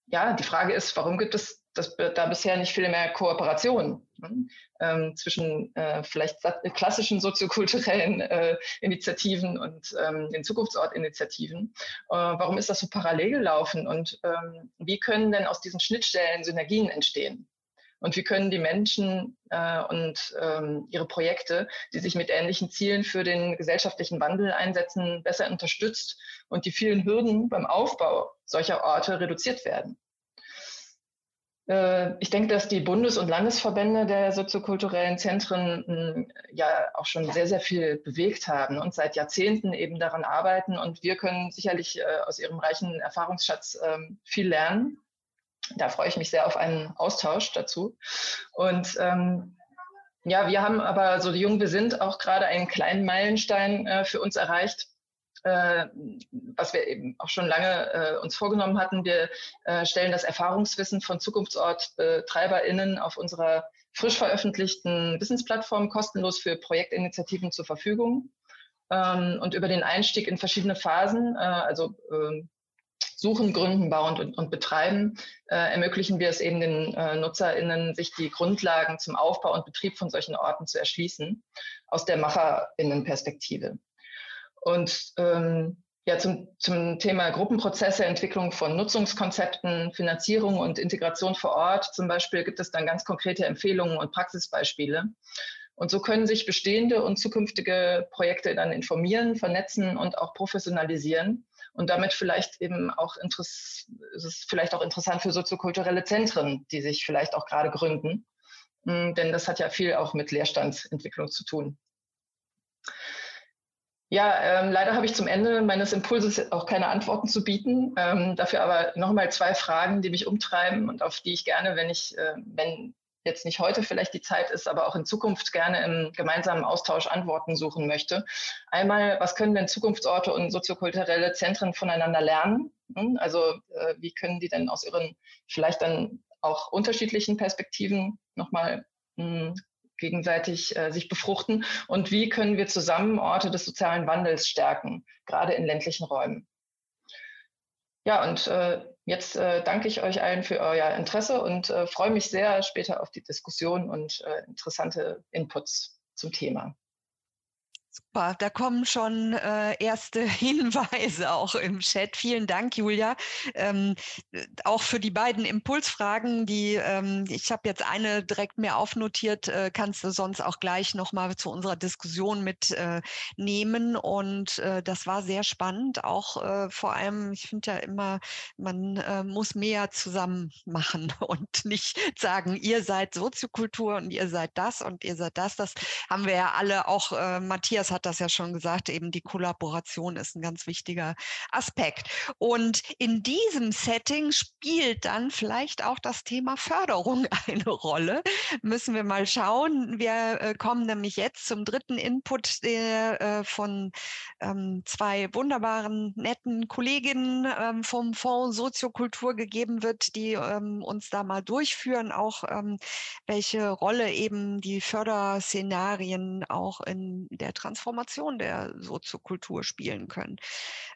ja, die Frage ist, warum gibt es das, da bisher nicht viel mehr Kooperation ne? ähm, zwischen äh, vielleicht klassischen soziokulturellen äh, Initiativen und ähm, den Zukunftsortinitiativen. Äh, warum ist das so parallel gelaufen und ähm, wie können denn aus diesen Schnittstellen Synergien entstehen? Und wie können die Menschen äh, und ähm, ihre Projekte, die sich mit ähnlichen Zielen für den gesellschaftlichen Wandel einsetzen, besser unterstützt und die vielen Hürden beim Aufbau solcher Orte reduziert werden? Äh, ich denke, dass die Bundes- und Landesverbände der soziokulturellen Zentren hm, ja auch schon sehr, sehr viel bewegt haben und seit Jahrzehnten eben daran arbeiten. Und wir können sicherlich äh, aus ihrem reichen Erfahrungsschatz ähm, viel lernen. Da freue ich mich sehr auf einen Austausch dazu. Und ähm, ja, wir haben aber, so jung wir sind, auch gerade einen kleinen Meilenstein äh, für uns erreicht äh, was wir eben auch schon lange äh, uns vorgenommen hatten. Wir äh, stellen das Erfahrungswissen von ZukunftsortbetreiberInnen auf unserer frisch veröffentlichten Wissensplattform kostenlos für Projektinitiativen zur Verfügung. Ähm, und über den Einstieg in verschiedene Phasen, äh, also ähm, Suchen, Gründen, Bauen und, und Betreiben, äh, ermöglichen wir es eben den äh, NutzerInnen, sich die Grundlagen zum Aufbau und Betrieb von solchen Orten zu erschließen, aus der MacherInnen-Perspektive. Und ähm, ja, zum, zum Thema Gruppenprozesse, Entwicklung von Nutzungskonzepten, Finanzierung und Integration vor Ort zum Beispiel gibt es dann ganz konkrete Empfehlungen und Praxisbeispiele. Und so können sich bestehende und zukünftige Projekte dann informieren, vernetzen und auch professionalisieren. Und damit vielleicht eben auch Interess es vielleicht auch interessant für soziokulturelle Zentren, die sich vielleicht auch gerade gründen. Hm, denn das hat ja viel auch mit Leerstandsentwicklung zu tun. Ja, ähm, leider habe ich zum Ende meines Impulses auch keine Antworten zu bieten. Ähm, dafür aber nochmal zwei Fragen, die mich umtreiben und auf die ich gerne, wenn ich, äh, wenn jetzt nicht heute vielleicht die Zeit ist, aber auch in Zukunft gerne im gemeinsamen Austausch Antworten suchen möchte. Einmal, was können denn Zukunftsorte und soziokulturelle Zentren voneinander lernen? Hm, also äh, wie können die denn aus ihren vielleicht dann auch unterschiedlichen Perspektiven nochmal hm, gegenseitig äh, sich befruchten und wie können wir zusammen Orte des sozialen Wandels stärken, gerade in ländlichen Räumen. Ja, und äh, jetzt äh, danke ich euch allen für euer Interesse und äh, freue mich sehr später auf die Diskussion und äh, interessante Inputs zum Thema. Super, da kommen schon äh, erste Hinweise auch im Chat. Vielen Dank, Julia. Ähm, auch für die beiden Impulsfragen, die ähm, ich habe jetzt eine direkt mir aufnotiert, äh, kannst du sonst auch gleich nochmal zu unserer Diskussion mitnehmen. Äh, Und äh, das war sehr spannend. Auch äh, vor allem, ich finde ja immer, man äh, muss mehr zusammen machen und nicht sagen, ihr seid Soziokultur und ihr seid das und ihr seid das. Das haben wir ja alle auch, äh, Matthias Matthias hat das ja schon gesagt, eben die Kollaboration ist ein ganz wichtiger Aspekt. Und in diesem Setting spielt dann vielleicht auch das Thema Förderung eine Rolle. Müssen wir mal schauen. Wir äh, kommen nämlich jetzt zum dritten Input, der äh, von ähm, zwei wunderbaren, netten Kolleginnen ähm, vom Fonds Soziokultur gegeben wird, die ähm, uns da mal durchführen, auch welche Rolle eben die Förderszenarien auch in der Transformation Transformation der Soziokultur spielen können.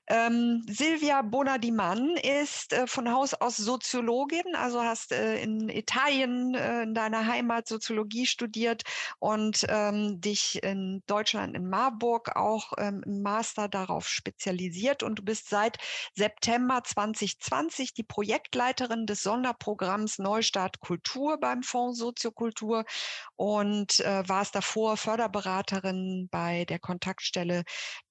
Ähm, Silvia Bonadiman ist äh, von Haus aus Soziologin, also hast äh, in Italien, äh, in deiner Heimat Soziologie studiert und ähm, dich in Deutschland, in Marburg auch ähm, im Master darauf spezialisiert und du bist seit September 2020 die Projektleiterin des Sonderprogramms Neustart Kultur beim Fonds Soziokultur und äh, warst davor Förderberaterin bei der Kontaktstelle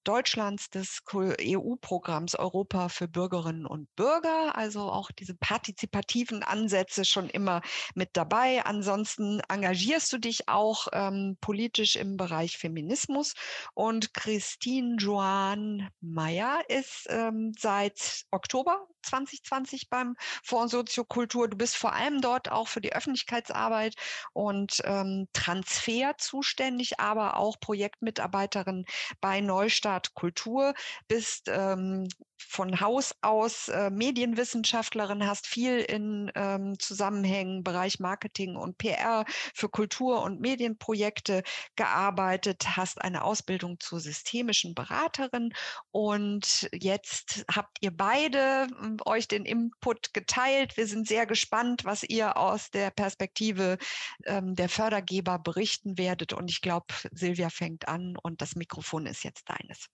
Deutschlands des EU-Programms Europa für Bürgerinnen und Bürger, also auch diese partizipativen Ansätze schon immer mit dabei. Ansonsten engagierst du dich auch ähm, politisch im Bereich Feminismus und Christine Joan Meyer ist ähm, seit Oktober 2020 beim Fonds Soziokultur. Du bist vor allem dort auch für die Öffentlichkeitsarbeit und ähm, Transfer zuständig, aber auch Projektmitarbeiterin bei Neustart Kultur, bist ähm, von Haus aus äh, Medienwissenschaftlerin, hast viel in ähm, Zusammenhängen Bereich Marketing und PR für Kultur- und Medienprojekte gearbeitet, hast eine Ausbildung zur systemischen Beraterin und jetzt habt ihr beide äh, euch den Input geteilt. Wir sind sehr gespannt, was ihr aus der Perspektive ähm, der Fördergeber berichten werdet und ich glaube, Silvia fängt an und das Mikrofon ist jetzt deines.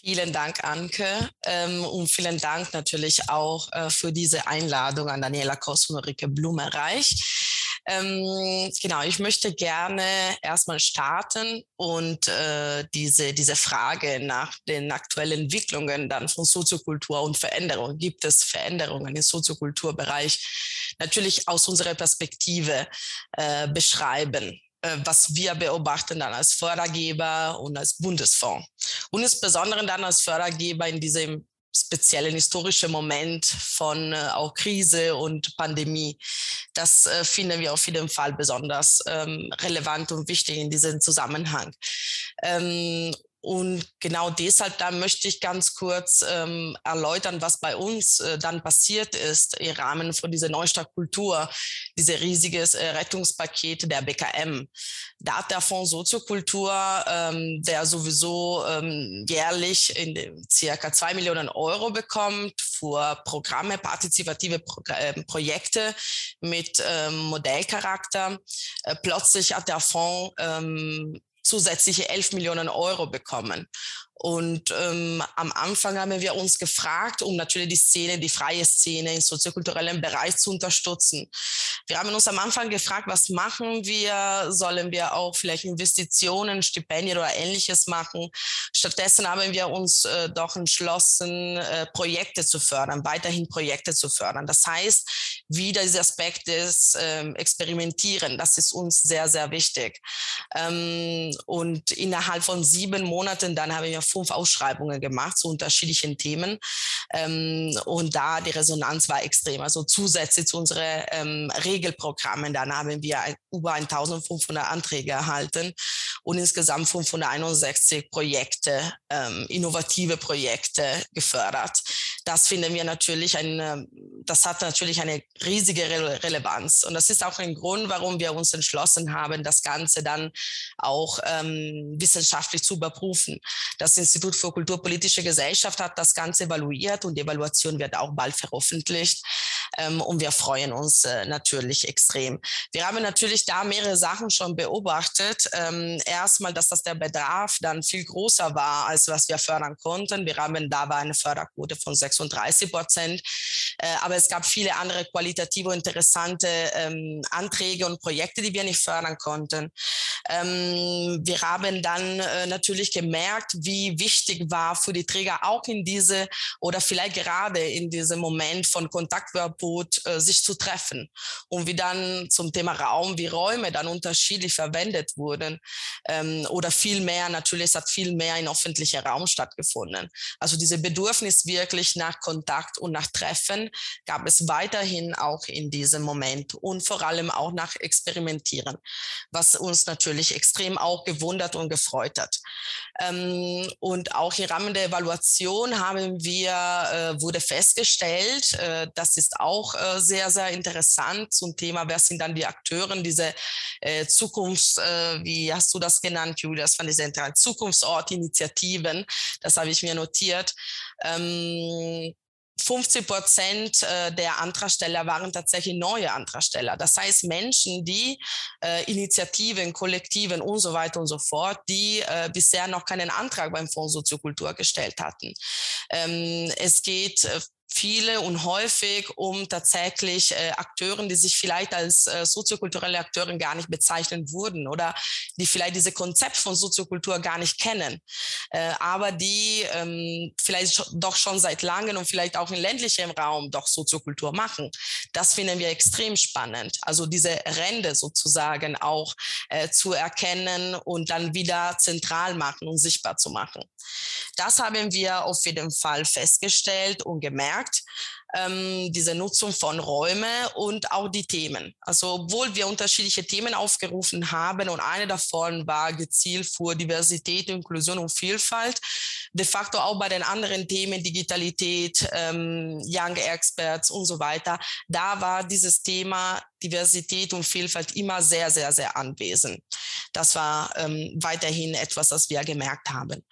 Vielen Dank, Anke. Ähm, und vielen Dank natürlich auch äh, für diese Einladung an Daniela Ulrike Blumenreich. Ähm, genau, ich möchte gerne erstmal starten und äh, diese, diese Frage nach den aktuellen Entwicklungen dann von Soziokultur und Veränderung. Gibt es Veränderungen im Soziokulturbereich? Natürlich aus unserer Perspektive äh, beschreiben. Äh, was wir beobachten dann als Fördergeber und als Bundesfonds. Und insbesondere dann als Fördergeber in diesem speziellen historischen Moment von äh, auch Krise und Pandemie. Das äh, finden wir auf jeden Fall besonders ähm, relevant und wichtig in diesem Zusammenhang. Ähm, und genau deshalb, da möchte ich ganz kurz ähm, erläutern, was bei uns äh, dann passiert ist im Rahmen von dieser Neustartkultur, diese riesiges äh, Rettungspaket der BKM. Da hat der Fonds Soziokultur, ähm, der sowieso ähm, jährlich in circa zwei Millionen Euro bekommt für Programme, partizipative Pro äh, Projekte mit ähm, Modellcharakter. Äh, plötzlich hat der Fonds ähm, zusätzliche 11 Millionen Euro bekommen. Und ähm, am Anfang haben wir uns gefragt, um natürlich die Szene, die freie Szene im soziokulturellen Bereich zu unterstützen. Wir haben uns am Anfang gefragt, was machen wir? Sollen wir auch vielleicht Investitionen, Stipendien oder ähnliches machen? Stattdessen haben wir uns äh, doch entschlossen, äh, Projekte zu fördern, weiterhin Projekte zu fördern. Das heißt, wieder dieser Aspekt des äh, Experimentieren, das ist uns sehr, sehr wichtig. Ähm, und innerhalb von sieben Monaten dann haben wir fünf Ausschreibungen gemacht zu unterschiedlichen Themen. Ähm, und da die Resonanz war extrem. Also zusätzlich zu unseren ähm, Regelprogrammen, dann haben wir über 1500 Anträge erhalten und insgesamt 561 Projekte, ähm, innovative Projekte gefördert. Das finden wir natürlich ein, das hat natürlich eine riesige Re Relevanz. Und das ist auch ein Grund, warum wir uns entschlossen haben, das Ganze dann auch ähm, wissenschaftlich zu überprüfen. Das das Institut für Kulturpolitische Gesellschaft hat das Ganze evaluiert und die Evaluation wird auch bald veröffentlicht. Ähm, und wir freuen uns äh, natürlich extrem. Wir haben natürlich da mehrere Sachen schon beobachtet. Ähm, erstmal, dass das der Bedarf dann viel größer war, als was wir fördern konnten. Wir haben da eine Förderquote von 36 Prozent. Äh, aber es gab viele andere qualitative interessante ähm, Anträge und Projekte, die wir nicht fördern konnten. Ähm, wir haben dann äh, natürlich gemerkt, wie wichtig war für die Träger auch in diese oder vielleicht gerade in diesem Moment von Kontaktverbot äh, sich zu treffen und wie dann zum Thema Raum, wie Räume dann unterschiedlich verwendet wurden ähm, oder viel mehr, natürlich es hat viel mehr in öffentlicher Raum stattgefunden. Also diese Bedürfnis wirklich nach Kontakt und nach Treffen gab es weiterhin auch in diesem Moment und vor allem auch nach Experimentieren, was uns natürlich natürlich extrem auch gewundert und gefreut hat. Ähm, und auch im Rahmen der Evaluation haben wir, äh, wurde festgestellt, äh, das ist auch äh, sehr, sehr interessant zum Thema, wer sind dann die Akteure, diese äh, Zukunfts, äh, wie hast du das genannt, Julia, das fand ich sehr interessant, Zukunftsortinitiativen, das habe ich mir notiert. Ähm, 50 Prozent äh, der Antragsteller waren tatsächlich neue Antragsteller. Das heißt Menschen, die äh, Initiativen, Kollektiven und so weiter und so fort, die äh, bisher noch keinen Antrag beim Fonds Soziokultur gestellt hatten. Ähm, es geht äh, viele und häufig um tatsächlich äh, Akteuren, die sich vielleicht als äh, soziokulturelle Akteuren gar nicht bezeichnen würden oder die vielleicht diese Konzept von Soziokultur gar nicht kennen, äh, aber die ähm, vielleicht doch schon seit langem und vielleicht auch in ländlichem Raum doch Soziokultur machen. Das finden wir extrem spannend. Also diese Ränder sozusagen auch äh, zu erkennen und dann wieder zentral machen und sichtbar zu machen. Das haben wir auf jeden Fall festgestellt und gemerkt ähm, diese Nutzung von Räumen und auch die Themen. Also obwohl wir unterschiedliche Themen aufgerufen haben und eine davon war gezielt für Diversität, Inklusion und Vielfalt, de facto auch bei den anderen Themen Digitalität, ähm, Young Experts und so weiter, da war dieses Thema Diversität und Vielfalt immer sehr, sehr, sehr anwesend. Das war ähm, weiterhin etwas, das wir gemerkt haben.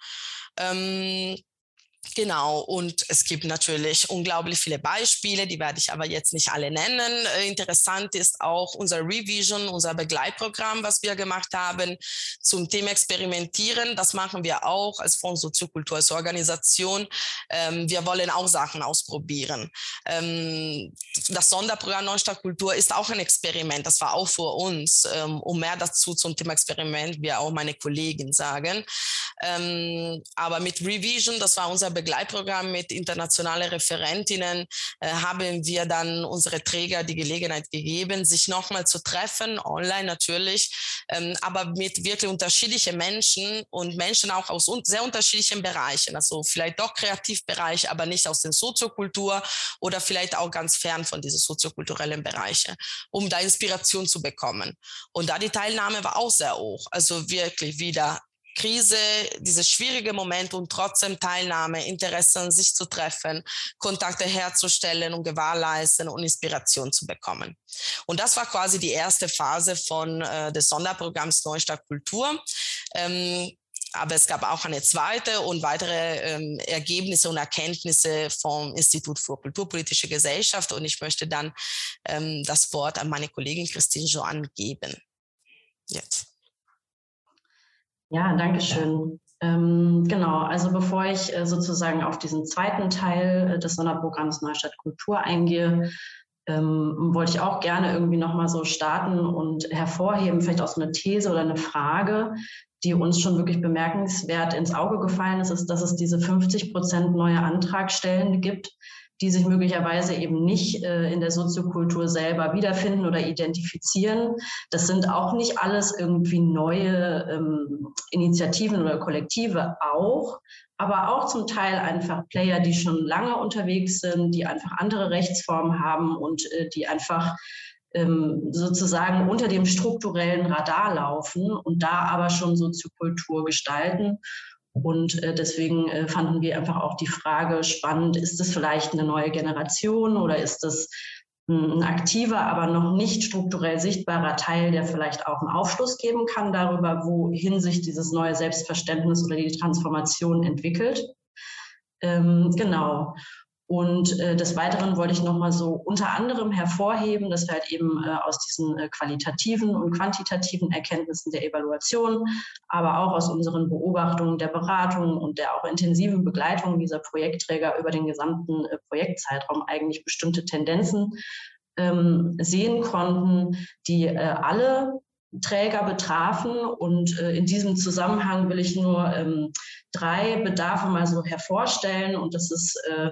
Ähm, Genau, und es gibt natürlich unglaublich viele Beispiele, die werde ich aber jetzt nicht alle nennen. Äh, interessant ist auch unser Revision, unser Begleitprogramm, was wir gemacht haben zum Thema Experimentieren. Das machen wir auch als Fonds Soziokultur, als Organisation. Ähm, wir wollen auch Sachen ausprobieren. Ähm, das Sonderprogramm Neustadt Kultur ist auch ein Experiment. Das war auch für uns. Ähm, um mehr dazu zum Thema Experiment, wie auch meine Kollegen sagen. aber mit Revision, das war unser Begleitprogramm, mit internationalen Referentinnen äh, haben wir dann unsere Träger die Gelegenheit gegeben, sich nochmal zu treffen, online natürlich, ähm, aber mit wirklich unterschiedlichen Menschen und Menschen auch aus sehr unterschiedlichen Bereichen, also vielleicht doch Kreativbereich, aber nicht aus den Soziokultur oder vielleicht auch ganz fern von diesen soziokulturellen Bereichen, um da Inspiration zu bekommen. Und da die Teilnahme war auch sehr hoch, also wirklich wieder Krise, dieses schwierige Moment und trotzdem Teilnahme, Interesse an sich zu treffen, Kontakte herzustellen und gewährleisten und Inspiration zu bekommen. Und das war quasi die erste Phase von äh, des Sonderprogramms Neustadt Kultur. Ähm, aber es gab auch eine zweite und weitere ähm, Ergebnisse und Erkenntnisse vom Institut für kulturpolitische Gesellschaft. Und ich möchte dann ähm, das Wort an meine Kollegin Christine Joanne geben. Jetzt. Ja, danke schön. Ähm, genau, also bevor ich äh, sozusagen auf diesen zweiten Teil äh, des Sonderprogramms Neustadt Kultur eingehe, ähm, wollte ich auch gerne irgendwie nochmal so starten und hervorheben, vielleicht auch so eine These oder eine Frage, die uns schon wirklich bemerkenswert ins Auge gefallen ist, ist, dass es diese 50 Prozent neue Antragstellende gibt, die sich möglicherweise eben nicht äh, in der Soziokultur selber wiederfinden oder identifizieren. Das sind auch nicht alles irgendwie neue ähm, Initiativen oder Kollektive auch, aber auch zum Teil einfach Player, die schon lange unterwegs sind, die einfach andere Rechtsformen haben und äh, die einfach ähm, sozusagen unter dem strukturellen Radar laufen und da aber schon Soziokultur gestalten. Und äh, deswegen äh, fanden wir einfach auch die Frage spannend, ist es vielleicht eine neue Generation oder ist es ein aktiver, aber noch nicht strukturell sichtbarer Teil, der vielleicht auch einen Aufschluss geben kann darüber, wohin sich dieses neue Selbstverständnis oder die Transformation entwickelt. Ähm, genau. Und äh, des Weiteren wollte ich nochmal so unter anderem hervorheben, dass wir halt eben äh, aus diesen äh, qualitativen und quantitativen Erkenntnissen der Evaluation, aber auch aus unseren Beobachtungen der Beratung und der auch intensiven Begleitung dieser Projektträger über den gesamten äh, Projektzeitraum eigentlich bestimmte Tendenzen ähm, sehen konnten, die äh, alle Träger betrafen. Und äh, in diesem Zusammenhang will ich nur ähm, drei Bedarfe mal so hervorstellen. Und das ist äh,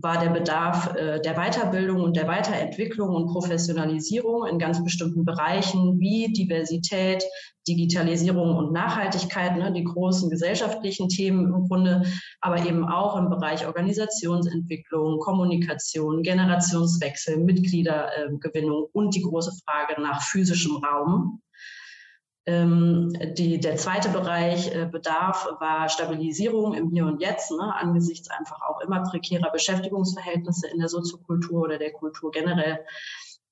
war der Bedarf äh, der Weiterbildung und der Weiterentwicklung und Professionalisierung in ganz bestimmten Bereichen wie Diversität, Digitalisierung und Nachhaltigkeit, ne, die großen gesellschaftlichen Themen im Grunde, aber eben auch im Bereich Organisationsentwicklung, Kommunikation, Generationswechsel, Mitgliedergewinnung und die große Frage nach physischem Raum. Ähm, die, der zweite Bereich äh, Bedarf war Stabilisierung im Hier und Jetzt, ne, angesichts einfach auch immer prekärer Beschäftigungsverhältnisse in der Soziokultur oder der Kultur generell.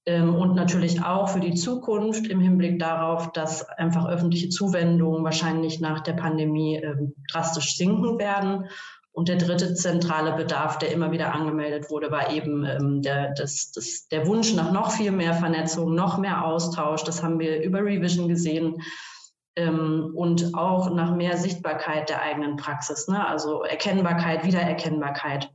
Ähm, und natürlich auch für die Zukunft im Hinblick darauf, dass einfach öffentliche Zuwendungen wahrscheinlich nach der Pandemie ähm, drastisch sinken werden. Und der dritte zentrale Bedarf, der immer wieder angemeldet wurde, war eben ähm, der, das, das, der Wunsch nach noch viel mehr Vernetzung, noch mehr Austausch. Das haben wir über Revision gesehen. Ähm, und auch nach mehr Sichtbarkeit der eigenen Praxis, ne? also Erkennbarkeit, Wiedererkennbarkeit.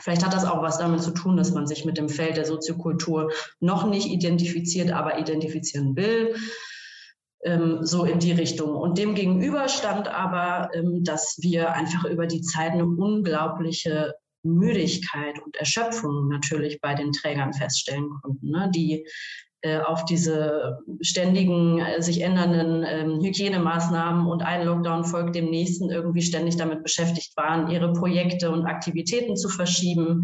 Vielleicht hat das auch was damit zu tun, dass man sich mit dem Feld der Soziokultur noch nicht identifiziert, aber identifizieren will. Ähm, so in die Richtung. Und dem gegenüber stand aber, ähm, dass wir einfach über die Zeit eine unglaubliche Müdigkeit und Erschöpfung natürlich bei den Trägern feststellen konnten, ne? die äh, auf diese ständigen, äh, sich ändernden ähm, Hygienemaßnahmen und ein Lockdown folgt dem nächsten irgendwie ständig damit beschäftigt waren, ihre Projekte und Aktivitäten zu verschieben,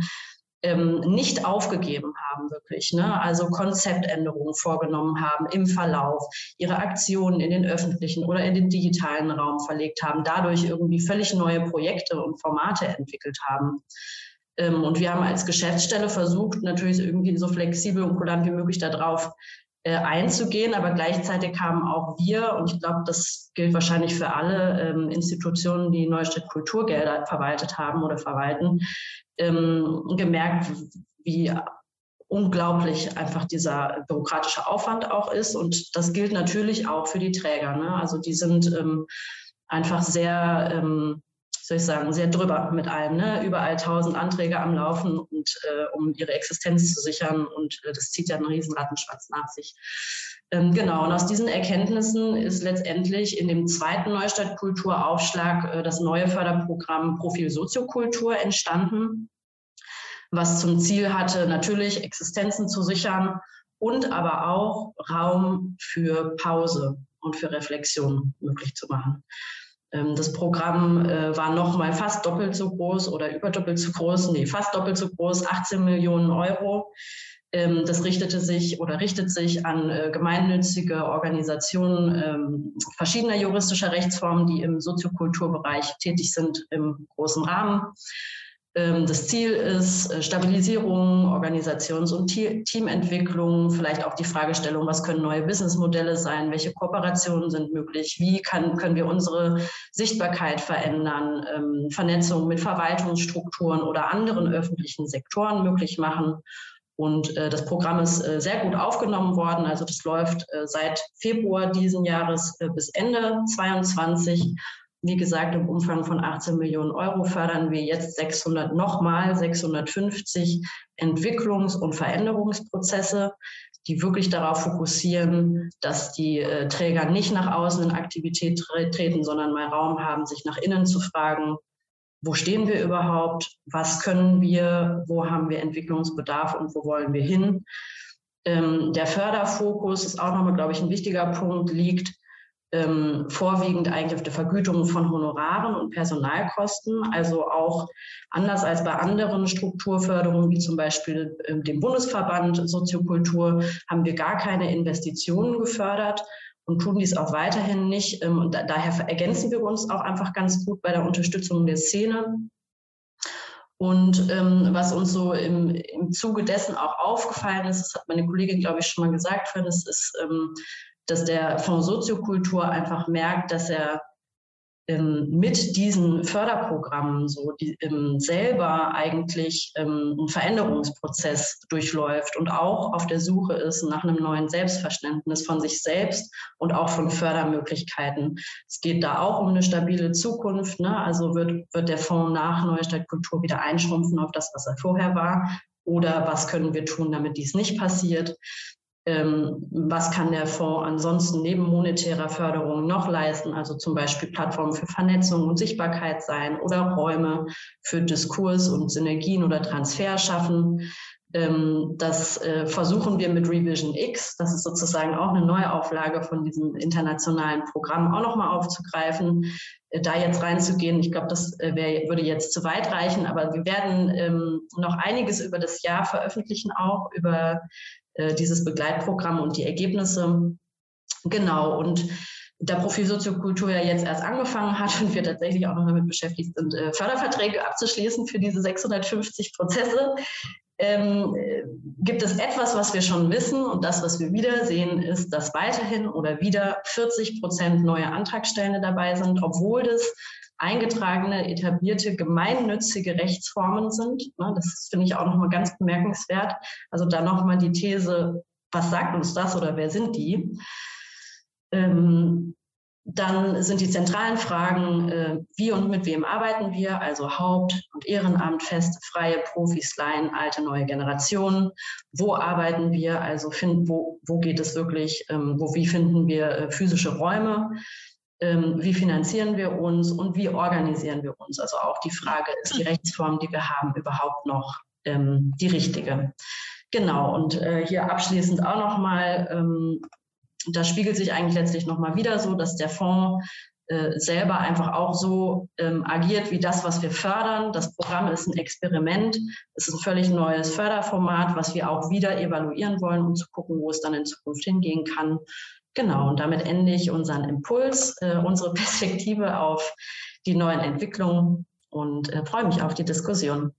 ähm, nicht aufgegeben haben, wirklich. Ne? Also Konzeptänderungen vorgenommen haben im Verlauf, ihre Aktionen in den öffentlichen oder in den digitalen Raum verlegt haben, dadurch irgendwie völlig neue Projekte und Formate entwickelt haben. Ähm, und wir haben als Geschäftsstelle versucht, natürlich irgendwie so flexibel und kulant wie möglich darauf äh, einzugehen, aber gleichzeitig kamen auch wir, und ich glaube, das gilt wahrscheinlich für alle ähm, Institutionen, die Neustadt Kulturgelder verwaltet haben oder verwalten, ähm, gemerkt, wie unglaublich einfach dieser bürokratische Aufwand auch ist. Und das gilt natürlich auch für die Träger. Ne? Also die sind ähm, einfach sehr ähm, soll ich sagen, sehr drüber mit allem. Ne? Überall tausend Anträge am Laufen und äh, um ihre Existenz zu sichern und äh, das zieht ja einen riesen Rattenschwanz nach sich. Ähm, genau, und aus diesen Erkenntnissen ist letztendlich in dem zweiten Neustadt-Kulturaufschlag äh, das neue Förderprogramm Profil Soziokultur entstanden, was zum Ziel hatte, natürlich Existenzen zu sichern und aber auch Raum für Pause und für Reflexion möglich zu machen. Ähm, das Programm äh, war noch mal fast doppelt so groß oder überdoppelt so groß, nee, fast doppelt so groß, 18 Millionen Euro. Ähm, das richtete sich oder richtet sich an äh, gemeinnützige Organisationen ähm, verschiedener juristischer Rechtsformen, die im Soziokulturbereich tätig sind im großen Rahmen. Ähm, das Ziel ist äh, Stabilisierung, Organisations- und Teamentwicklung, vielleicht auch die Fragestellung, was können neue Businessmodelle sein, welche Kooperationen sind möglich, wie kann, können wir unsere Sichtbarkeit verändern, ähm, Vernetzung mit Verwaltungsstrukturen oder anderen öffentlichen Sektoren möglich machen. Und äh, das Programm ist äh, sehr gut aufgenommen worden. Also das läuft seit Februar diesen Jahres bis Ende 2022 wie gesagt, im Umfang von 18 Millionen Euro fördern wir jetzt 600, nochmal 650 Entwicklungs- und Veränderungsprozesse, die wirklich darauf fokussieren, dass die äh, Träger nicht nach außen in Aktivität tre treten, sondern mal Raum haben, sich nach innen zu fragen, wo stehen wir überhaupt, was können wir, wo haben wir Entwicklungsbedarf und wo wollen wir hin. Ähm, der Förderfokus ist auch nochmal, glaube ich, ein wichtiger Punkt, liegt ähm, vorwiegend eigentlich auf der Vergütung von Honoraren und Personalkosten. Also auch anders als bei anderen Strukturförderungen, wie zum Beispiel äh, dem Bundesverband Soziokultur, haben wir gar keine Investitionen gefördert und tun dies auch weiterhin nicht. Ähm, und da, daher ergänzen wir uns auch einfach ganz gut bei der Unterstützung der Szene. Und ähm, was uns so im, im Zuge dessen auch aufgefallen ist, das hat meine Kollegin, glaube ich, schon mal gesagt, das ist, ähm, dass der Fonds Soziokultur einfach merkt, dass er ähm, mit diesen Förderprogrammen so die, ähm, selber eigentlich ähm, einen Veränderungsprozess durchläuft und auch auf der Suche ist nach einem neuen Selbstverständnis von sich selbst und auch von Fördermöglichkeiten. Es geht da auch um eine stabile Zukunft. Ne? Also wird, wird der Fonds nach Neustadt Kultur wieder einschrumpfen auf das, was er vorher war? Oder was können wir tun, damit dies nicht passiert? Ähm, was kann der Fonds ansonsten neben monetärer Förderung noch leisten, also zum Beispiel Plattformen für Vernetzung und Sichtbarkeit sein oder Räume für Diskurs und Synergien oder Transfer schaffen. Ähm, das äh, versuchen wir mit Revision X, das ist sozusagen auch eine Neuauflage von diesem internationalen Programm, auch nochmal aufzugreifen, äh, da jetzt reinzugehen. Ich glaube, das äh, wär, würde jetzt zu weit reichen, aber wir werden ähm, noch einiges über das Jahr veröffentlichen, auch über äh, dieses Begleitprogramm und die Ergebnisse. Genau, und der Profil Soziokultur ja jetzt erst angefangen hat und wir tatsächlich auch noch damit beschäftigt sind, äh, Förderverträge abzuschließen für diese 650 Prozesse, ähm, gibt es etwas, was wir schon wissen und das, was wir wieder sehen, ist, dass weiterhin oder wieder 40 Prozent neue Antragstellende dabei sind, obwohl das eingetragene, etablierte, gemeinnützige Rechtsformen sind. Ne, das finde ich auch nochmal ganz bemerkenswert. Also da nochmal die These, was sagt uns das oder wer sind die? Ähm, dann sind die zentralen Fragen, äh, wie und mit wem arbeiten wir, also Haupt- und Ehrenamt, feste, freie, Profis, Laien, alte, neue Generationen. Wo arbeiten wir, also find, wo, wo geht es wirklich, ähm, wo, wie finden wir äh, physische Räume, wie finanzieren wir uns und wie organisieren wir uns. Also auch die Frage, ist die Rechtsform, die wir haben, überhaupt noch ähm, die richtige? Genau, und äh, hier abschließend auch nochmal ähm, das spiegelt sich eigentlich letztlich nochmal wieder so, dass der Fonds äh, selber einfach auch so ähm, agiert wie das, was wir fördern. Das Programm ist ein Experiment. Es ist ein völlig neues Förderformat, was wir auch wieder evaluieren wollen, um zu gucken, wo es dann in Zukunft hingehen kann. Genau, und damit ende ich unseren Impuls, äh, unsere Perspektive auf die neuen Entwicklungen und äh, freue mich auf die Diskussion.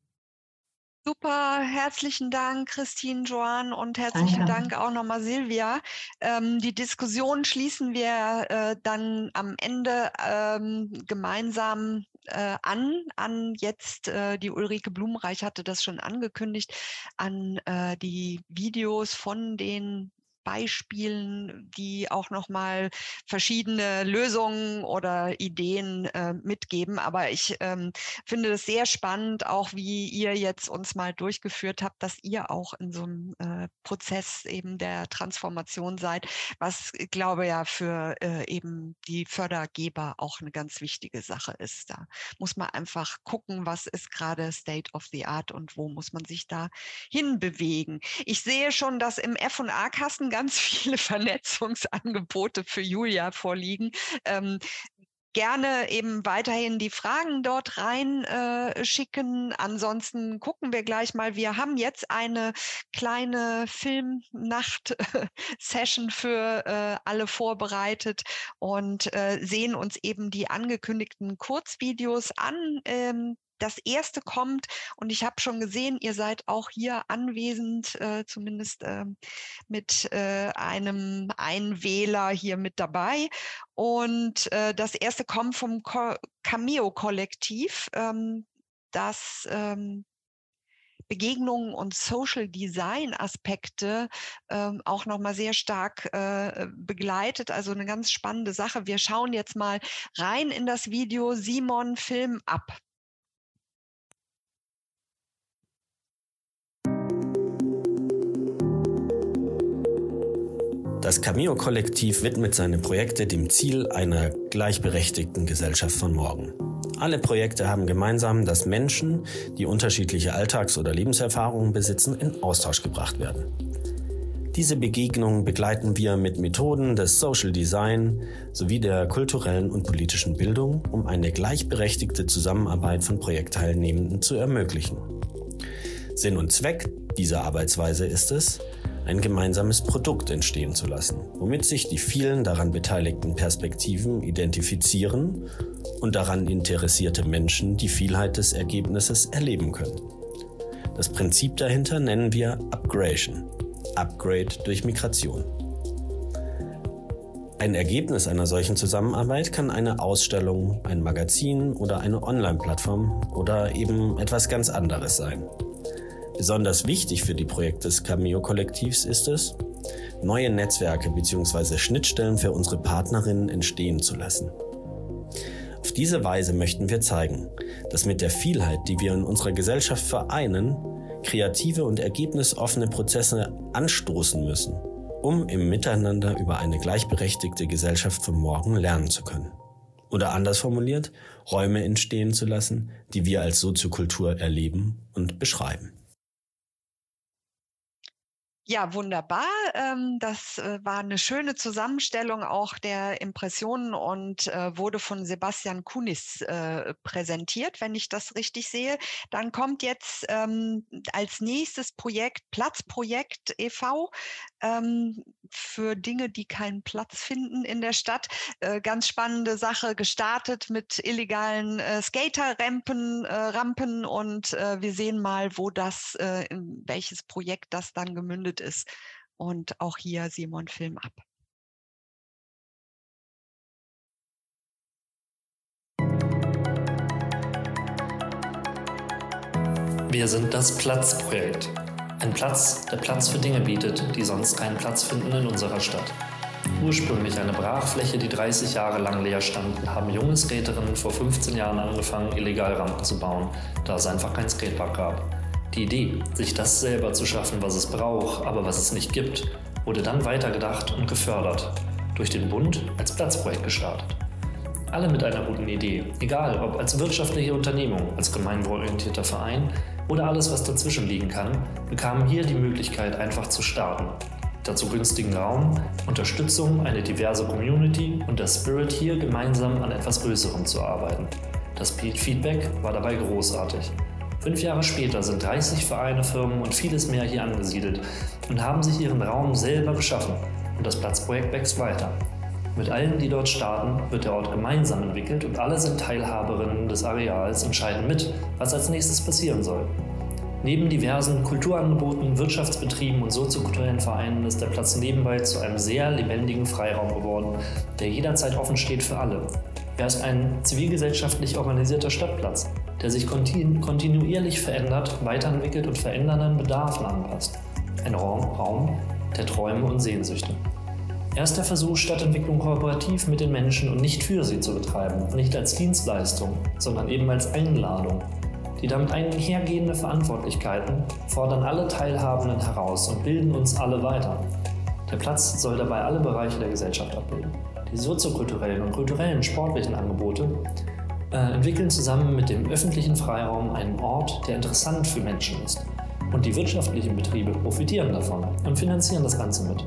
Super, herzlichen Dank, Christine, Joan und herzlichen Danke. Dank auch nochmal Silvia. Ähm, die Diskussion schließen wir äh, dann am Ende ähm, gemeinsam äh, an, an jetzt, äh, die Ulrike Blumenreich hatte das schon angekündigt, an äh, die Videos von den Beispielen, die auch nochmal verschiedene Lösungen oder Ideen äh, mitgeben. Aber ich ähm, finde es sehr spannend, auch wie ihr jetzt uns mal durchgeführt habt, dass ihr auch in so einem äh, Prozess eben der Transformation seid, was ich glaube ja für äh, eben die Fördergeber auch eine ganz wichtige Sache ist. Da muss man einfach gucken, was ist gerade State of the Art und wo muss man sich da hinbewegen. Ich sehe schon, dass im F&A-Kasten ganz viele Vernetzungsangebote für Julia vorliegen. Ähm, gerne eben weiterhin die Fragen dort rein äh. Ansonsten gucken wir gleich mal. Wir haben jetzt eine kleine Filmnacht-Session für äh, alle vorbereitet und äh, sehen uns eben die angekündigten Kurzvideos an. Ähm, das erste kommt und ich habe schon gesehen, ihr seid auch hier anwesend, äh, zumindest äh, mit äh, einem Einwähler hier mit dabei. Und äh, das erste kommt vom Cameo-Kollektiv, ähm, das ähm, Begegnungen und Social Design Aspekte ähm, auch nochmal sehr stark äh, begleitet. Also eine ganz spannende Sache. Wir schauen jetzt mal rein in das Video Simon Film ab. Das Cameo-Kollektiv widmet seine Projekte dem Ziel einer gleichberechtigten Gesellschaft von morgen. Alle Projekte haben gemeinsam, dass Menschen, die unterschiedliche Alltags- oder Lebenserfahrungen besitzen, in Austausch gebracht werden. Diese Begegnungen begleiten wir mit Methoden des Social Design sowie der kulturellen und politischen Bildung, um eine gleichberechtigte Zusammenarbeit von Projektteilnehmenden zu ermöglichen. Sinn und Zweck dieser Arbeitsweise ist es, ein gemeinsames Produkt entstehen zu lassen, womit sich die vielen daran beteiligten Perspektiven identifizieren und daran interessierte Menschen die Vielheit des Ergebnisses erleben können. Das Prinzip dahinter nennen wir Upgradation, Upgrade durch Migration. Ein Ergebnis einer solchen Zusammenarbeit kann eine Ausstellung, ein Magazin oder eine Online-Plattform oder eben etwas ganz anderes sein. Besonders wichtig für die Projekte des Cameo-Kollektivs ist es, neue Netzwerke bzw. Schnittstellen für unsere Partnerinnen entstehen zu lassen. Auf diese Weise möchten wir zeigen, dass mit der Vielheit, die wir in unserer Gesellschaft vereinen, kreative und ergebnisoffene Prozesse anstoßen müssen, um im Miteinander über eine gleichberechtigte Gesellschaft von morgen lernen zu können. Oder anders formuliert, Räume entstehen zu lassen, die wir als Soziokultur erleben und beschreiben. Ja, wunderbar. Ähm, das äh, war eine schöne Zusammenstellung auch der Impressionen und äh, wurde von Sebastian Kunis äh, präsentiert, wenn ich das richtig sehe. Dann kommt jetzt ähm, als nächstes Projekt Platzprojekt e.V. ähm, für Dinge, die keinen Platz finden in der Stadt. Ganz spannende Sache, gestartet mit illegalen Skaterrampen Rampen und wir sehen mal, wo das, in welches Projekt das dann gemündet ist. Und auch hier Simon Film ab. Wir sind das Platzprojekt. Ein Platz, der Platz für Dinge bietet, die sonst keinen Platz finden in unserer Stadt. Ursprünglich eine Brachfläche, die 30 Jahre lang leer stand, haben junge Skaterinnen vor 15 Jahren angefangen, illegal Rampen zu bauen, da es einfach kein Skatepark gab. Die Idee, sich das selber zu schaffen, was es braucht, aber was es nicht gibt, wurde dann weitergedacht und gefördert. Durch den Bund als Platzprojekt gestartet. Alle mit einer guten Idee, egal ob als wirtschaftliche Unternehmung, als gemeinwohlorientierter Verein oder alles, was dazwischen liegen kann, bekamen hier die Möglichkeit, einfach zu starten. Dazu günstigen Raum, Unterstützung, eine diverse Community und der Spirit hier gemeinsam an etwas Größerem zu arbeiten. Das Feedback war dabei großartig. Fünf Jahre später sind 30 Vereine, Firmen und vieles mehr hier angesiedelt und haben sich ihren Raum selber geschaffen und das Platzprojekt wächst weiter. Mit allen, die dort starten, wird der Ort gemeinsam entwickelt und alle sind Teilhaberinnen des Areals, entscheiden mit, was als nächstes passieren soll. Neben diversen Kulturangeboten, Wirtschaftsbetrieben und soziokulturellen Vereinen ist der Platz nebenbei zu einem sehr lebendigen Freiraum geworden, der jederzeit offen steht für alle. Er ist ein zivilgesellschaftlich organisierter Stadtplatz, der sich kontinuierlich verändert, weiterentwickelt und verändernden Bedarfen anpasst. Ein Raum, Raum der Träume und Sehnsüchte. Erst der Versuch, Stadtentwicklung kooperativ mit den Menschen und nicht für sie zu betreiben, nicht als Dienstleistung, sondern eben als Einladung. Die damit einhergehende Verantwortlichkeiten fordern alle Teilhabenden heraus und bilden uns alle weiter. Der Platz soll dabei alle Bereiche der Gesellschaft abbilden. Die soziokulturellen und kulturellen sportlichen Angebote äh, entwickeln zusammen mit dem öffentlichen Freiraum einen Ort, der interessant für Menschen ist. Und die wirtschaftlichen Betriebe profitieren davon und finanzieren das Ganze mit.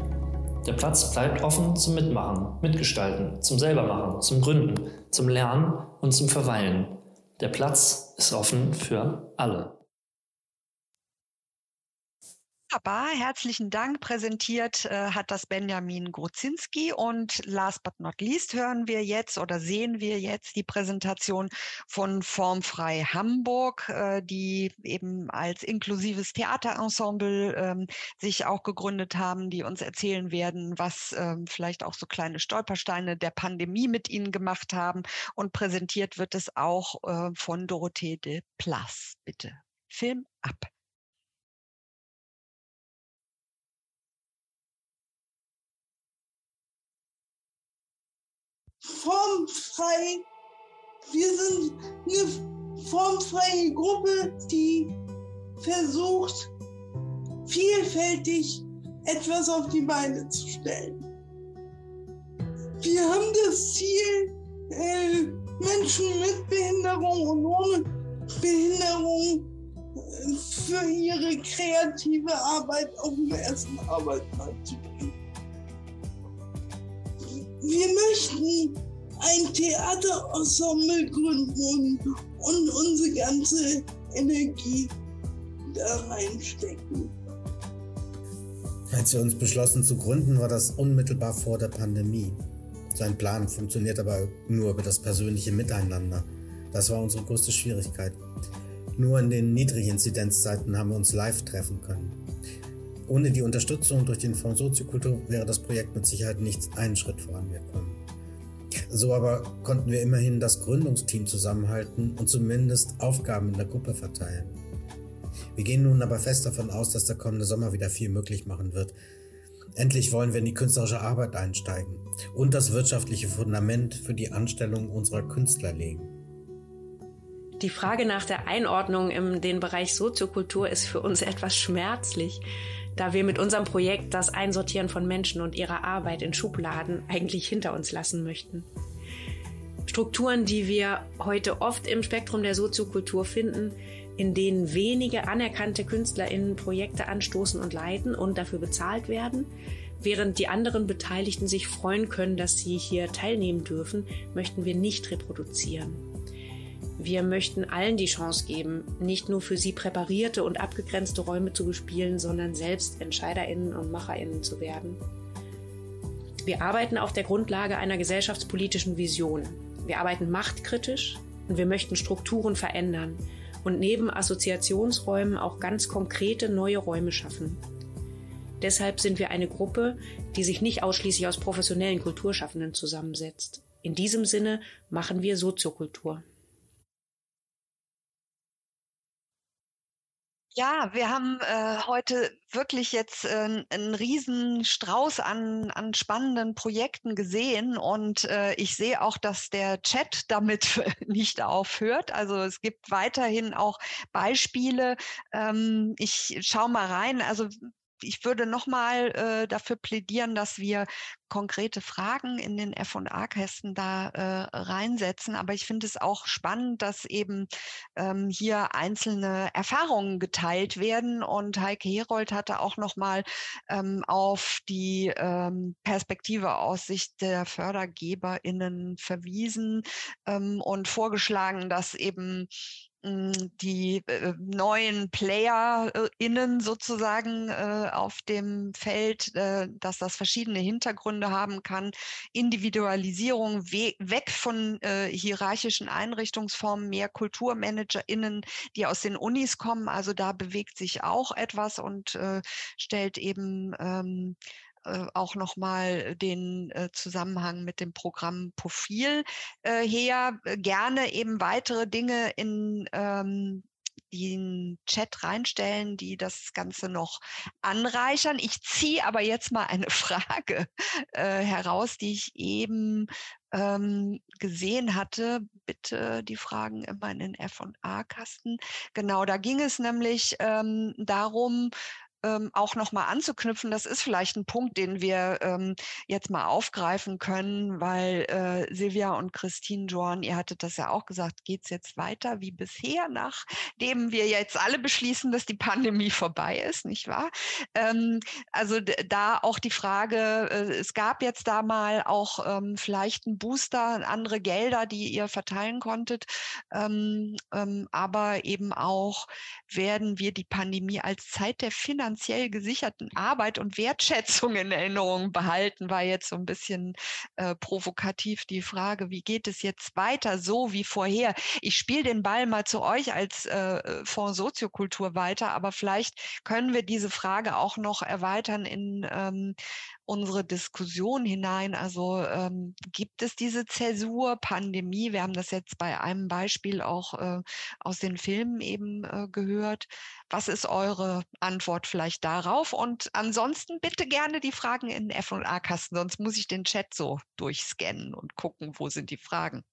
Der Platz bleibt offen zum Mitmachen, Mitgestalten, zum Selbermachen, zum Gründen, zum Lernen und zum Verweilen. Der Platz ist offen für alle. Wunderbar, herzlichen Dank. Präsentiert äh, hat das Benjamin Grozinski und last but not least hören wir jetzt oder sehen wir jetzt die Präsentation von Formfrei Hamburg, äh, die eben als inklusives Theaterensemble ähm, sich auch gegründet haben, die uns erzählen werden, was ähm, vielleicht auch so kleine Stolpersteine der Pandemie mit ihnen gemacht haben. Und präsentiert wird es auch äh, von Dorothee de Plas. Bitte, Film ab. Formfrei. Wir sind eine formfreie Gruppe, die versucht, vielfältig etwas auf die Beine zu stellen. Wir haben das Ziel, äh, Menschen mit Behinderung und ohne Behinderung äh, für ihre kreative Arbeit auf den ersten Arbeitsmarkt zu. Wir möchten ein Theaterensemble gründen und, unsere ganze Energie da reinstecken. Als wir uns beschlossen zu gründen, war das unmittelbar vor der Pandemie. Sein Plan funktioniert aber nur über das persönliche Miteinander. Das war unsere größte Schwierigkeit. Nur in den Niedriginzidenzzeiten haben wir uns live treffen können. Ohne die Unterstützung durch den Fonds Soziokultur wäre das Projekt mit Sicherheit nicht einen Schritt vorangekommen. So aber konnten wir immerhin das Gründungsteam zusammenhalten und zumindest Aufgaben in der Gruppe verteilen. Wir gehen nun aber fest davon aus, dass der kommende Sommer wieder viel möglich machen wird. Endlich wollen wir in die künstlerische Arbeit einsteigen und das wirtschaftliche Fundament für die Anstellung unserer Künstler legen. Die Frage nach der Einordnung in den Bereich Soziokultur ist für uns etwas schmerzlich, da wir mit unserem Projekt das Einsortieren von Menschen und ihrer Arbeit in Schubladen eigentlich hinter uns lassen möchten. Strukturen, die wir heute oft im Spektrum der Soziokultur finden, in denen wenige anerkannte KünstlerInnen Projekte anstoßen und leiten und dafür bezahlt werden, während die anderen Beteiligten sich freuen können, dass sie hier teilnehmen dürfen, möchten wir nicht reproduzieren. Wir möchten allen die Chance geben, nicht nur für sie präparierte und abgegrenzte Räume zu bespielen, sondern selbst Entscheiderinnen und Macherinnen zu werden. Wir arbeiten auf der Grundlage einer gesellschaftspolitischen Vision. Wir arbeiten machtkritisch und wir möchten Strukturen verändern und neben Assoziationsräumen auch ganz konkrete neue Räume schaffen. Deshalb sind wir eine Gruppe, die sich nicht ausschließlich aus professionellen Kulturschaffenden zusammensetzt. In diesem Sinne machen wir Soziokultur. Ja, wir haben äh, heute wirklich jetzt äh, einen riesen Strauß an, an spannenden Projekten gesehen und äh, ich sehe auch, dass der Chat damit nicht aufhört. Also es gibt weiterhin auch Beispiele. Ähm, ich schaue mal rein. Also ich würde nochmal äh, dafür plädieren, dass wir konkrete Fragen in den F&A-Kästen da äh, reinsetzen. Aber ich finde es auch spannend, dass eben ähm, hier einzelne Erfahrungen geteilt werden. Und Heike Herold hatte auch nochmal ähm, auf die ähm, Perspektive aus Sicht der FördergeberInnen verwiesen ähm, und vorgeschlagen, dass eben die äh, neuen PlayerInnen sozusagen äh, auf dem Feld, äh, dass das verschiedene Hintergründe haben kann. Individualisierung we weg von äh, hierarchischen Einrichtungsformen, mehr KulturmanagerInnen, die aus den Unis kommen. Also da bewegt sich auch etwas und äh, stellt eben ähm, äh, auch nochmal den äh, Zusammenhang mit dem Programm Profil äh, her. Gerne eben weitere Dinge in ähm, den Chat reinstellen, die das Ganze noch anreichern. Ich ziehe aber jetzt mal eine Frage äh, heraus, die ich eben ähm, gesehen hatte. Bitte die Fragen immer in den F&A-Kasten. Genau, da ging es nämlich ähm, darum, ähm, auch nochmal anzuknüpfen, das ist vielleicht ein Punkt, den wir ähm, jetzt mal aufgreifen können, weil äh, Silvia und Christine Joan, ihr hattet das ja auch gesagt, geht es jetzt weiter wie bisher, nachdem wir jetzt alle beschließen, dass die Pandemie vorbei ist, nicht wahr? Ähm, also da auch die Frage, äh, es gab jetzt da mal auch ähm, vielleicht ein Booster, andere Gelder, die ihr verteilen konntet, ähm, ähm, aber eben auch werden wir die Pandemie als Zeit der Finanzierung finanziell gesicherten Arbeit und Wertschätzung in Erinnerung behalten, war jetzt so ein bisschen äh, provokativ die Frage, wie geht es jetzt weiter, so wie vorher? Ich spiele den Ball mal zu euch als äh, Fonds Soziokultur weiter, aber vielleicht können wir diese Frage auch noch erweitern in ähm, unsere Diskussion hinein. Also ähm, gibt es diese Zäsur, Pandemie? Wir haben das jetzt bei einem Beispiel auch äh, aus den Filmen eben äh, gehört. Was ist eure Antwort vielleicht darauf? Und ansonsten bitte gerne die Fragen in F&A-Kasten, sonst muss ich den Chat so durchscannen und gucken, wo sind die Fragen.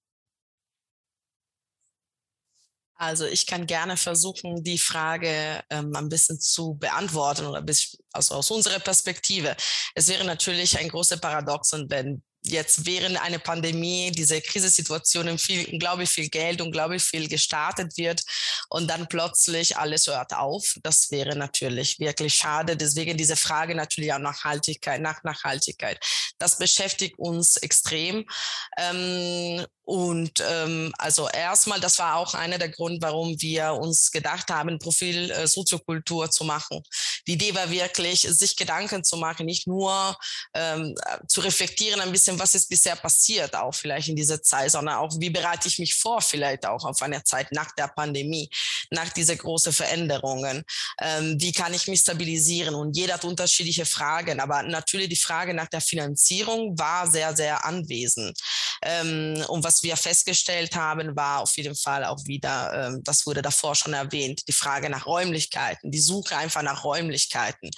Also ich kann gerne versuchen, die Frage ähm, ein bisschen zu beantworten oder bis, also aus unserer Perspektive. Es wäre natürlich ein großer Paradoxon, wenn jetzt während einer Pandemie, diese Krisensituationen viel, unglaublich viel Geld, unglaublich viel gestartet wird und dann plötzlich alles hört auf. Das wäre natürlich wirklich schade. Deswegen diese Frage natürlich auch Nachhaltigkeit, nach Nachhaltigkeit. Das beschäftigt uns extrem. Ähm, und ähm, also erstmal, das war auch einer der Gründe, warum wir uns gedacht haben, Profil äh, Soziokultur zu machen. Die Idee war wirklich, sich Gedanken zu machen, nicht nur ähm, zu reflektieren ein bisschen, was ist bisher passiert, auch vielleicht in dieser Zeit, sondern auch, wie bereite ich mich vor, vielleicht auch auf eine Zeit nach der Pandemie, nach dieser großen Veränderungen. Ähm, wie kann ich mich stabilisieren? Und jeder hat unterschiedliche Fragen, aber natürlich die Frage nach der Finanzierung war sehr, sehr anwesend. Ähm, und was was wir festgestellt haben, war auf jeden Fall auch wieder, ähm, das wurde davor schon erwähnt, die Frage nach Räumlichkeiten, die Suche einfach nach Räumlichkeiten.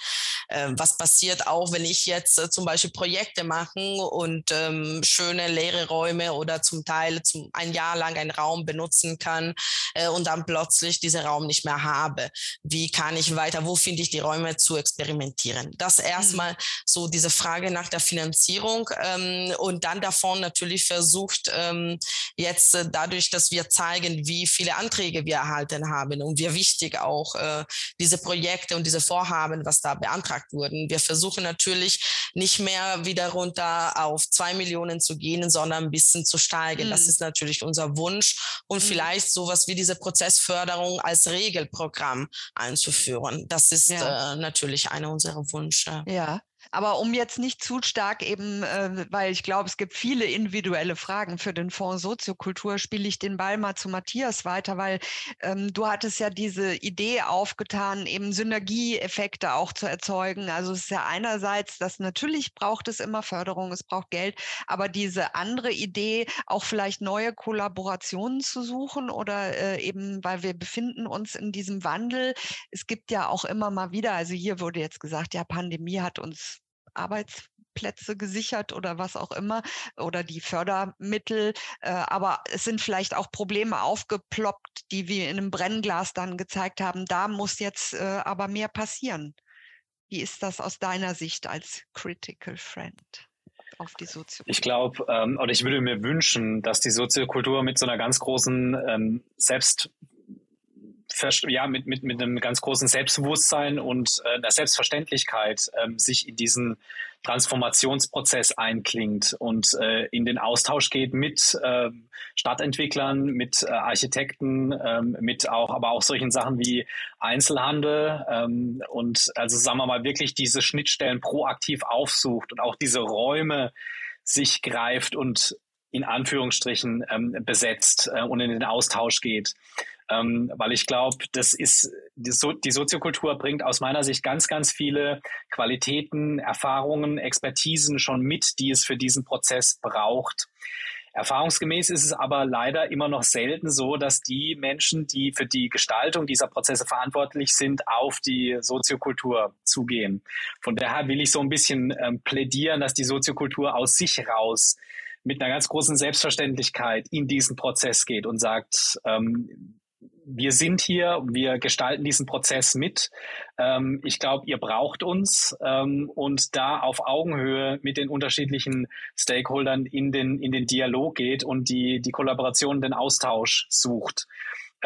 Ähm, was passiert auch, wenn ich jetzt äh, zum Beispiel Projekte mache und ähm, schöne leere Räume oder zum Teil zum, ein Jahr lang einen Raum benutzen kann äh, und dann plötzlich diesen Raum nicht mehr habe? Wie kann ich weiter, wo finde ich die Räume zu experimentieren? Das mhm. erstmal so diese Frage nach der Finanzierung ähm, und dann davon natürlich versucht ähm, jetzt äh, dadurch, dass wir zeigen, wie viele Anträge wir erhalten haben und wie wichtig auch äh, diese Projekte und diese Vorhaben, was da beantragt wurden. Wir versuchen natürlich nicht mehr wieder runter auf zwei Millionen zu gehen, sondern ein bisschen zu steigen. Mhm. Das ist natürlich unser Wunsch und mhm. vielleicht sowas wie diese Prozessförderung als Regelprogramm einzuführen. Das ist ja. äh, natürlich einer unserer Wünsche. Ja. Aber um jetzt nicht zu stark eben, äh, weil ich glaube, es gibt viele individuelle Fragen für den Fonds Soziokultur, spiele ich den Ball mal zu Matthias weiter, weil ähm, du hattest ja diese Idee aufgetan, eben Synergieeffekte auch zu erzeugen. Also es ist ja einerseits, dass natürlich braucht es immer Förderung, es braucht Geld, aber diese andere Idee, auch vielleicht neue Kollaborationen zu suchen oder äh, eben, weil wir befinden uns in diesem Wandel. Es gibt ja auch immer mal wieder, also hier wurde jetzt gesagt, ja, Pandemie hat uns Arbeitsplätze gesichert oder was auch immer oder die Fördermittel. Äh, aber es sind vielleicht auch Probleme aufgeploppt, die wir in einem Brennglas dann gezeigt haben. Da muss jetzt äh, aber mehr passieren. Wie ist das aus deiner Sicht als Critical Friend? auf die Soziokultur? Ich glaube, ähm, oder ich würde mir wünschen, dass die Soziokultur mit so einer ganz großen ähm, Selbst ja, mit, mit, mit einem ganz großen Selbstbewusstsein und äh, einer Selbstverständlichkeit ähm, sich in diesen Transformationsprozess einklingt und äh, in den Austausch geht mit äh, Stadtentwicklern, mit äh, Architekten, ähm, mit auch, aber auch solchen Sachen wie Einzelhandel ähm, und also sagen wir mal wirklich diese Schnittstellen proaktiv aufsucht und auch diese Räume sich greift und in Anführungsstrichen ähm, besetzt äh, und in den Austausch geht. Ähm, weil ich glaube, das ist die, so die Soziokultur bringt aus meiner Sicht ganz, ganz viele Qualitäten, Erfahrungen, Expertisen schon mit, die es für diesen Prozess braucht. Erfahrungsgemäß ist es aber leider immer noch selten so, dass die Menschen, die für die Gestaltung dieser Prozesse verantwortlich sind, auf die Soziokultur zugehen. Von daher will ich so ein bisschen ähm, plädieren, dass die Soziokultur aus sich raus mit einer ganz großen Selbstverständlichkeit in diesen Prozess geht und sagt, ähm, wir sind hier, wir gestalten diesen Prozess mit. Ähm, ich glaube, ihr braucht uns ähm, und da auf Augenhöhe mit den unterschiedlichen Stakeholdern in den, in den Dialog geht und die, die Kollaboration, den Austausch sucht.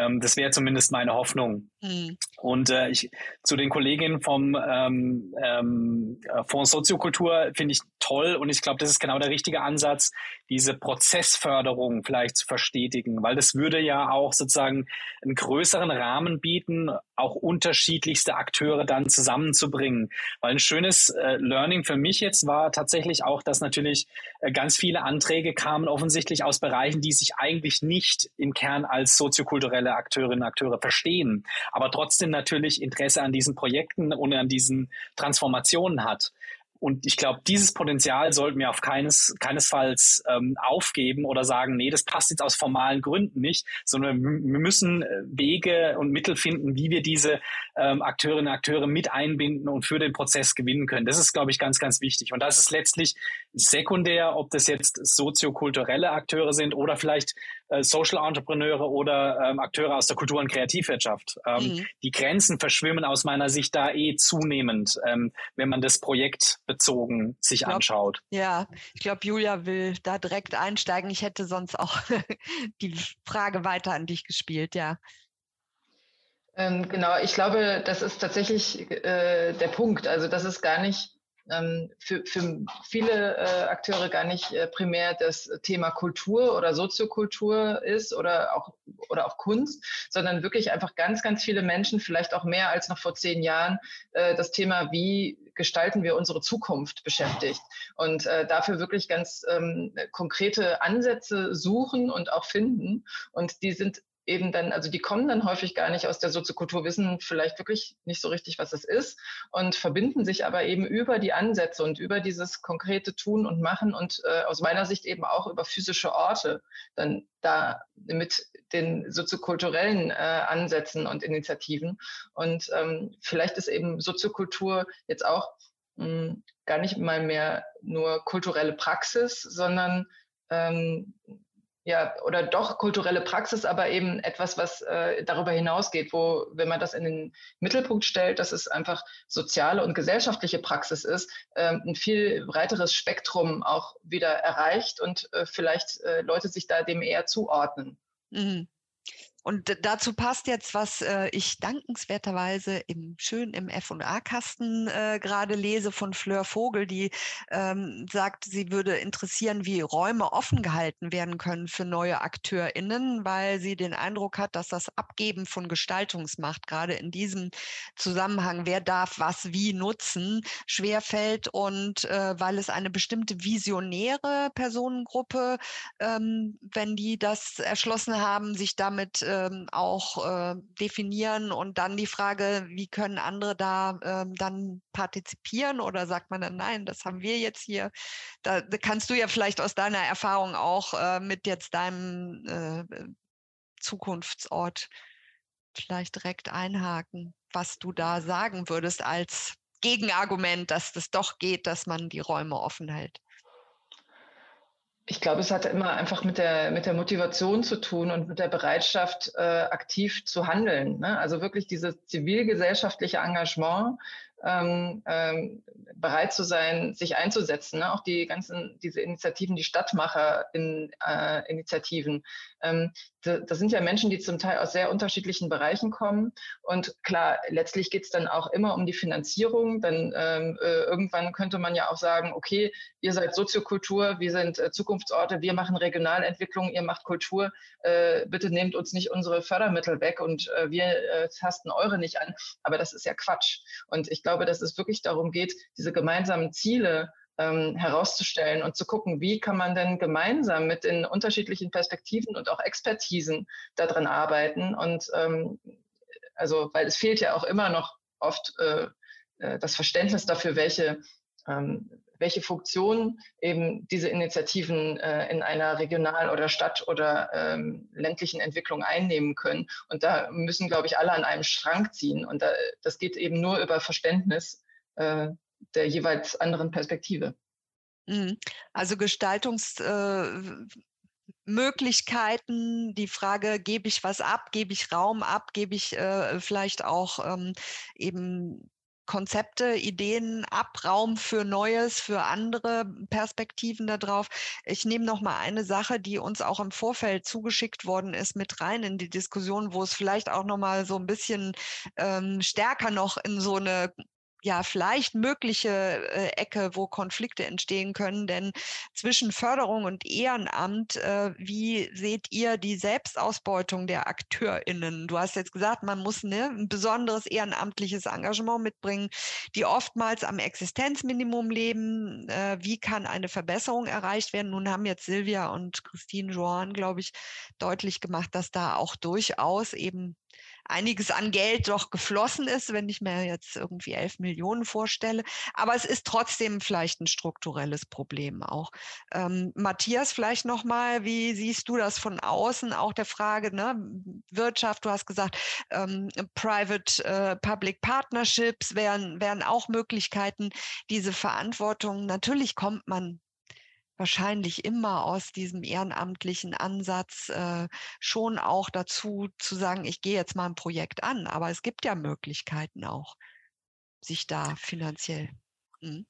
Ähm, das wäre zumindest meine Hoffnung. Mhm. Und äh, ich, zu den Kolleginnen vom ähm, ähm, Fonds Soziokultur finde ich toll und ich glaube, das ist genau der richtige Ansatz, diese Prozessförderung vielleicht zu verstetigen, weil das würde ja auch sozusagen einen größeren Rahmen bieten, auch unterschiedlichste Akteure dann zusammenzubringen. Weil ein schönes äh, Learning für mich jetzt war tatsächlich auch, dass natürlich äh, ganz viele Anträge kamen offensichtlich aus Bereichen, die sich eigentlich nicht im Kern als soziokulturelle Akteurinnen und Akteure verstehen, aber trotzdem natürlich Interesse an diesen Projekten und an diesen Transformationen hat. Und ich glaube, dieses Potenzial sollten wir auf keines, keinesfalls ähm, aufgeben oder sagen, nee, das passt jetzt aus formalen Gründen nicht, sondern wir müssen äh, Wege und Mittel finden, wie wir diese ähm, Akteurinnen und Akteure mit einbinden und für den Prozess gewinnen können. Das ist, glaube ich, ganz, ganz wichtig. Und das ist letztlich sekundär, ob das jetzt soziokulturelle Akteure sind oder vielleicht äh, Social Entrepreneure oder ähm, Akteure aus der Kultur- und Kreativwirtschaft. Ähm, mhm. Die Grenzen verschwimmen aus meiner Sicht da eh zunehmend, ähm, wenn man das projektbezogen sich glaub, anschaut. Ja, ich glaube, Julia will da direkt einsteigen. Ich hätte sonst auch die Frage weiter an dich gespielt, ja. Ähm, genau, ich glaube, das ist tatsächlich äh, der Punkt. Also das ist gar nicht ähm, für, für viele äh, Akteure gar nicht äh, primär das Thema Kultur oder Soziokultur ist oder auch, oder auch Kunst, sondern wirklich einfach ganz, ganz viele Menschen, vielleicht auch mehr als noch vor zehn Jahren, äh, das Thema, wie gestalten wir unsere Zukunft beschäftigt und äh, dafür wirklich ganz ähm, konkrete Ansätze suchen und auch finden. Und die sind eben dann, also die kommen dann häufig gar nicht aus der Soziokultur, wissen vielleicht wirklich nicht so richtig, was es ist und verbinden sich aber eben über die Ansätze und über dieses konkrete Tun und Machen und äh, aus meiner Sicht eben auch über physische Orte dann da mit den soziokulturellen äh, Ansätzen und Initiativen. Und ähm, vielleicht ist eben Soziokultur jetzt auch mh, hm, gar nicht mal mehr nur kulturelle Praxis, sondern ähm, ja, oder doch kulturelle Praxis, aber eben etwas, was äh, darüber hinausgeht, wo, wenn man das in den Mittelpunkt stellt, dass es einfach soziale und gesellschaftliche Praxis ist, äh, ein viel breiteres Spektrum auch wieder erreicht und äh, vielleicht äh, Leute sich da dem eher zuordnen. Mhm. Und dazu passt jetzt, was äh, ich dankenswerterweise im schön im F&A-Kasten äh, gerade lese von Fleur Vogel, die ähm, sagt, sie würde interessieren, wie Räume offen gehalten werden können für neue AkteurInnen, weil sie den Eindruck hat, dass das Abgeben von Gestaltungsmacht gerade in diesem Zusammenhang, wer darf was wie nutzen, schwerfällt und äh, weil es eine bestimmte visionäre Personengruppe, ähm, wenn die das erschlossen haben, sich damit ähm, auch äh, definieren und dann die Frage, wie können andere da ähm, dann partizipieren oder sagt man dann, nein, das haben wir jetzt hier. Da, da kannst du ja vielleicht aus deiner Erfahrung auch äh, mit jetzt deinem äh, Zukunftsort vielleicht direkt einhaken, was du da sagen würdest als Gegenargument, dass das doch geht, dass man die Räume offen hält. Ich glaube, es hat immer einfach mit der, mit der Motivation zu tun und mit der Bereitschaft, äh, aktiv zu handeln. Ne? Also wirklich dieses zivilgesellschaftliche Engagement, ähm, ähm, bereit zu sein, sich einzusetzen. Ne? Auch die ganzen, diese Initiativen, die Stadtmacher-Initiativen. Äh, ähm, das sind ja Menschen, die zum Teil aus sehr unterschiedlichen Bereichen kommen. Und klar, letztlich geht es dann auch immer um die Finanzierung. Dann ähm, äh, irgendwann könnte man ja auch sagen, okay, ihr seid Soziokultur, wir sind äh, Zukunftsorte, wir machen Regionalentwicklung, ihr macht Kultur. Äh, bitte nehmt uns nicht unsere Fördermittel weg und äh, wir äh, tasten eure nicht an. Aber das ist ja Quatsch. Und ich glaube, dass es wirklich darum geht, diese gemeinsamen Ziele ähm, herauszustellen und zu gucken, wie kann man denn gemeinsam mit den unterschiedlichen Perspektiven und auch Expertisen daran arbeiten. Und ähm, also, weil es fehlt ja auch immer noch oft äh, äh, das Verständnis dafür, welche ähm, welche Funktion eben diese Initiativen äh, in einer Regional- oder Stadt- oder ähm, ländlichen Entwicklung einnehmen können. Und da müssen, glaube ich, alle an einem Schrank ziehen. Und da, das geht eben nur über Verständnis äh, der jeweils anderen Perspektive. Mhm. Also Gestaltungsmöglichkeiten, äh, die Frage, gebe ich was ab, gebe ich Raum ab, gebe ich äh, vielleicht auch ähm, eben Konzepte, Ideen ab, Raum für Neues, für andere Perspektiven darauf. Ich nehme noch mal eine Sache, die uns auch im Vorfeld zugeschickt worden ist, mit rein in die Diskussion, wo es vielleicht auch noch mal so ein bisschen ähm, stärker noch in so eine ja vielleicht mögliche äh, Ecke, wo Konflikte entstehen können. Denn zwischen Förderung und Ehrenamt, äh, wie seht ihr die Selbstausbeutung der AkteurInnen? Du hast jetzt gesagt, man muss ne, ein besonderes ehrenamtliches Engagement mitbringen, die oftmals am Existenzminimum leben. Äh, wie kann eine Verbesserung erreicht werden? Nun haben jetzt Silvia und Christine Joan, glaube ich, deutlich gemacht, dass da auch durchaus eben einiges an Geld doch geflossen ist, wenn ich mir jetzt irgendwie elf Millionen vorstelle. Aber es ist trotzdem vielleicht ein strukturelles Problem auch. Ähm, Matthias, vielleicht nochmal, wie siehst du das von außen? Auch der Frage, ne, Wirtschaft, du hast gesagt, ähm, Private-Public äh, Partnerships wären, wären auch Möglichkeiten, diese Verantwortung. Natürlich kommt man wahrscheinlich immer aus diesem ehrenamtlichen Ansatz äh, schon auch dazu zu sagen, ich gehe jetzt mal ein Projekt an. Aber es gibt ja Möglichkeiten auch, sich da finanziell. Mhm.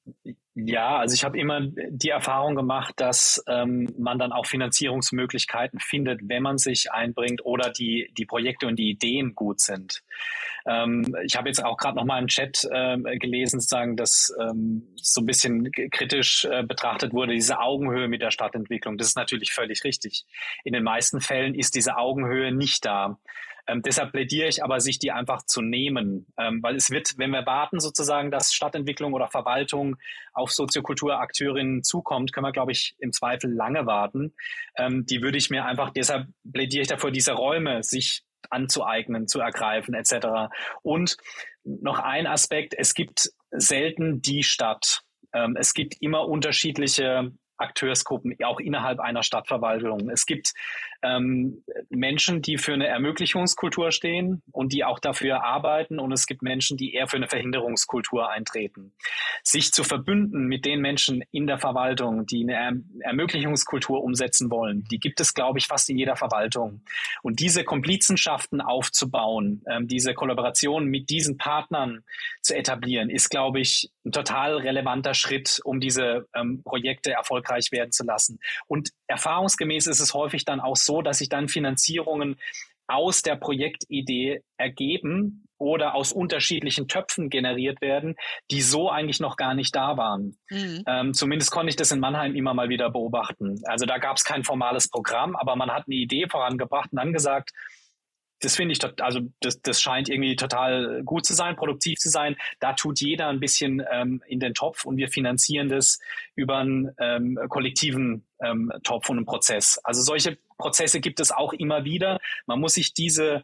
Ja, also ich habe immer die Erfahrung gemacht, dass ähm, man dann auch Finanzierungsmöglichkeiten findet, wenn man sich einbringt oder die, die Projekte und die Ideen gut sind. Ähm, ich habe jetzt auch gerade noch mal im Chat äh, gelesen, sagen, dass ähm, so ein bisschen kritisch äh, betrachtet wurde, diese Augenhöhe mit der Stadtentwicklung. Das ist natürlich völlig richtig. In den meisten Fällen ist diese Augenhöhe nicht da. Ähm, deshalb plädiere ich aber, sich die einfach zu nehmen, ähm, weil es wird, wenn wir warten sozusagen, dass Stadtentwicklung oder Verwaltung auf Soziokulturakteurinnen zukommt, können wir, glaube ich, im Zweifel lange warten. Ähm, die würde ich mir einfach, deshalb plädiere ich dafür, diese Räume sich anzueignen, zu ergreifen etc. Und noch ein Aspekt, es gibt selten die Stadt. Ähm, es gibt immer unterschiedliche Akteursgruppen, auch innerhalb einer Stadtverwaltung. Es gibt ähm, Menschen, die für eine Ermöglichungskultur stehen und die auch dafür arbeiten. Und es gibt Menschen, die eher für eine Verhinderungskultur eintreten. Sich zu verbünden mit den Menschen in der Verwaltung, die eine er Ermöglichungskultur umsetzen wollen, die gibt es, glaube ich, fast in jeder Verwaltung. Und diese Komplizenschaften aufzubauen, ähm, diese Kollaboration mit diesen Partnern zu etablieren, ist, glaube ich, ein total relevanter Schritt, um diese ähm, Projekte erfolgreich werden zu lassen. Und erfahrungsgemäß ist es häufig dann auch so, dass sich dann Finanzierungen aus der Projektidee ergeben oder aus unterschiedlichen Töpfen generiert werden, die so eigentlich noch gar nicht da waren. Mhm. Ähm, zumindest konnte ich das in Mannheim immer mal wieder beobachten. Also da gab es kein formales Programm, aber man hat eine Idee vorangebracht und dann gesagt, das finde ich, also das, das scheint irgendwie total gut zu sein, produktiv zu sein. Da tut jeder ein bisschen ähm, in den Topf und wir finanzieren das über einen ähm, kollektiven ähm, Topf und einen Prozess. Also solche Prozesse gibt es auch immer wieder. Man muss sich diese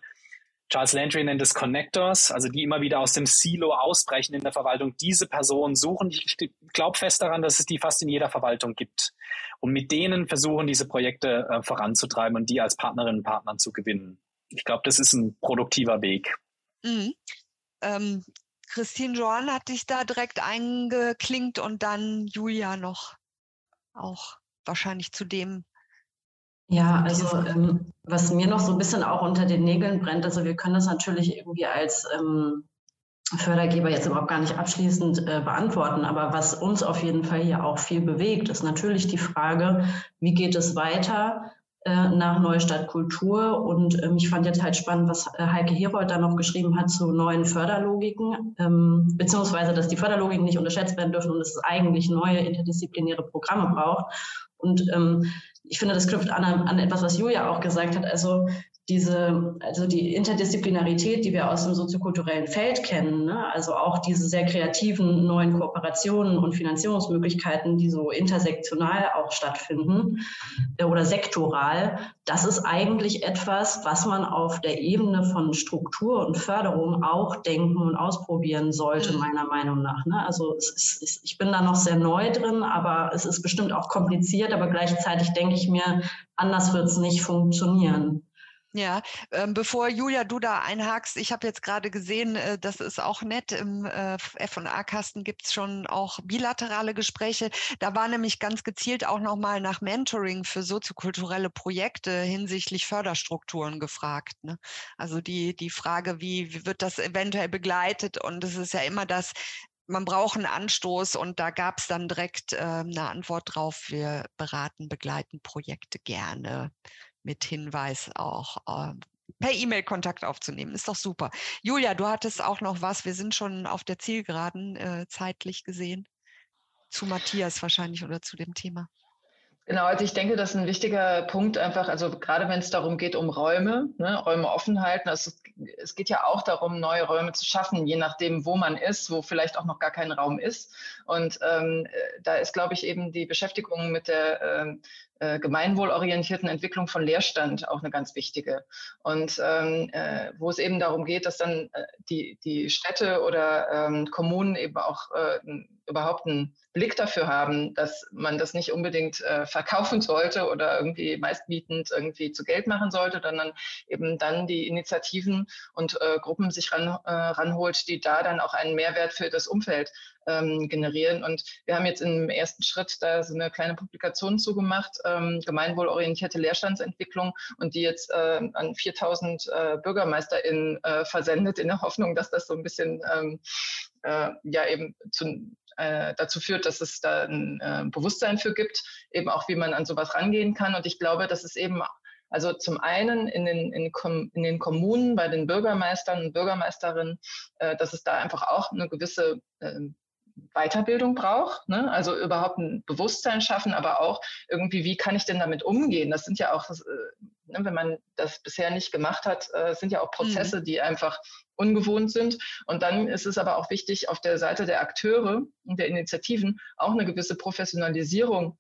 Charles Landry nennt es Connectors, also die immer wieder aus dem Silo ausbrechen in der Verwaltung, diese Personen suchen. Ich glaube fest daran, dass es die fast in jeder Verwaltung gibt. Und mit denen versuchen, diese Projekte äh, voranzutreiben und die als Partnerinnen und Partner zu gewinnen ich glaube, das ist ein produktiver Weg. Mhm. Ähm, Christine Joan hat dich da direkt eingeklinkt und dann Julia noch auch wahrscheinlich zu dem. Ja, also ähm, was mir noch so ein bisschen auch unter den Nägeln brennt, also wir können das natürlich irgendwie als ähm, Fördergeber jetzt überhaupt gar nicht abschließend äh, beantworten, aber was uns auf jeden Fall hier auch viel bewegt, ist natürlich die Frage, wie geht es weiter? Äh, nach Neustadt Kultur. Und ähm, ich fand jetzt halt spannend, was äh, Heike Herold da noch geschrieben hat zu neuen Förderlogiken, ähm, beziehungsweise, dass die Förderlogiken nicht unterschätzt werden dürfen und dass es eigentlich neue interdisziplinäre Programme braucht. Und ähm, ich finde, das knüpft an, an etwas, was Julia auch gesagt hat. Also diese, also die Interdisziplinarität, die wir aus dem soziokulturellen Feld kennen, ne? also auch diese sehr kreativen neuen Kooperationen und Finanzierungsmöglichkeiten, die so intersektional auch stattfinden äh, oder sektoral, das ist eigentlich etwas, was man auf der Ebene von Struktur und Förderung auch denken und ausprobieren sollte, mhm. meiner Meinung nach. Ne? Also es ist, ich bin da noch sehr neu drin, aber es ist bestimmt auch kompliziert, aber gleichzeitig denke ich mir, anders wird es nicht funktionieren. Ja, ähm, bevor Julia, du da einhakst, ich habe jetzt gerade gesehen, äh, das ist auch nett, im äh, F&A-Kasten gibt es schon auch bilaterale Gespräche. Da war nämlich ganz gezielt auch nochmal nach Mentoring für soziokulturelle Projekte hinsichtlich Förderstrukturen gefragt. Ne? Also die, die Frage, wie, wie wird das eventuell begleitet? Und es ist ja immer das, man braucht einen Anstoß und da gab es dann direkt äh, eine Antwort drauf. Wir beraten, begleiten Projekte gerne mit Hinweis auch äh, per E-Mail Kontakt aufzunehmen. Ist doch super. Julia, du hattest auch noch was. Wir sind schon auf der Zielgeraden äh, zeitlich gesehen. Zu Matthias wahrscheinlich oder zu dem Thema. Genau, also ich denke, das ist ein wichtiger Punkt einfach, also gerade wenn es darum geht, um Räume, ne, Räume offen halten. Also es geht ja auch darum, neue Räume zu schaffen, je nachdem, wo man ist, wo vielleicht auch noch gar kein Raum ist. Und ähm, äh, da ist, glaube ich, eben die Beschäftigung mit der ähm, äh, gemeinwohlorientierten Entwicklung von Leerstand auch eine ganz wichtige. Und ähm, äh, wo es eben darum geht, dass dann äh, die, die Städte oder ähm, Kommunen eben auch äh, überhaupt einen Blick dafür haben, dass man das nicht unbedingt äh, verkaufen sollte oder irgendwie meistbietend irgendwie zu Geld machen sollte, sondern eben dann die Initiativen und äh, Gruppen sich ran, äh, ranholt, die da dann auch einen Mehrwert für das Umfeld ähm, generieren. Und wir haben jetzt im ersten Schritt da so eine kleine Publikation zugemacht, ähm, gemeinwohlorientierte Leerstandsentwicklung und die jetzt äh, an 4000 äh, BürgermeisterInnen äh, versendet, in der Hoffnung, dass das so ein bisschen ähm, äh, ja eben zu, äh, dazu führt, dass es da ein äh, Bewusstsein für gibt, eben auch wie man an sowas rangehen kann. Und ich glaube, dass es eben also zum einen in den, in, in den Kommunen, bei den Bürgermeistern und Bürgermeisterinnen, äh, dass es da einfach auch eine gewisse äh, Weiterbildung braucht, ne? also überhaupt ein Bewusstsein schaffen, aber auch irgendwie, wie kann ich denn damit umgehen? Das sind ja auch, äh, ne, wenn man das bisher nicht gemacht hat, äh, sind ja auch mhm. Prozesse, mhm. die einfach ungewohnt sind. Und dann ist es aber auch wichtig, auf der Seite der Akteure und der Initiativen auch eine gewisse Professionalisierung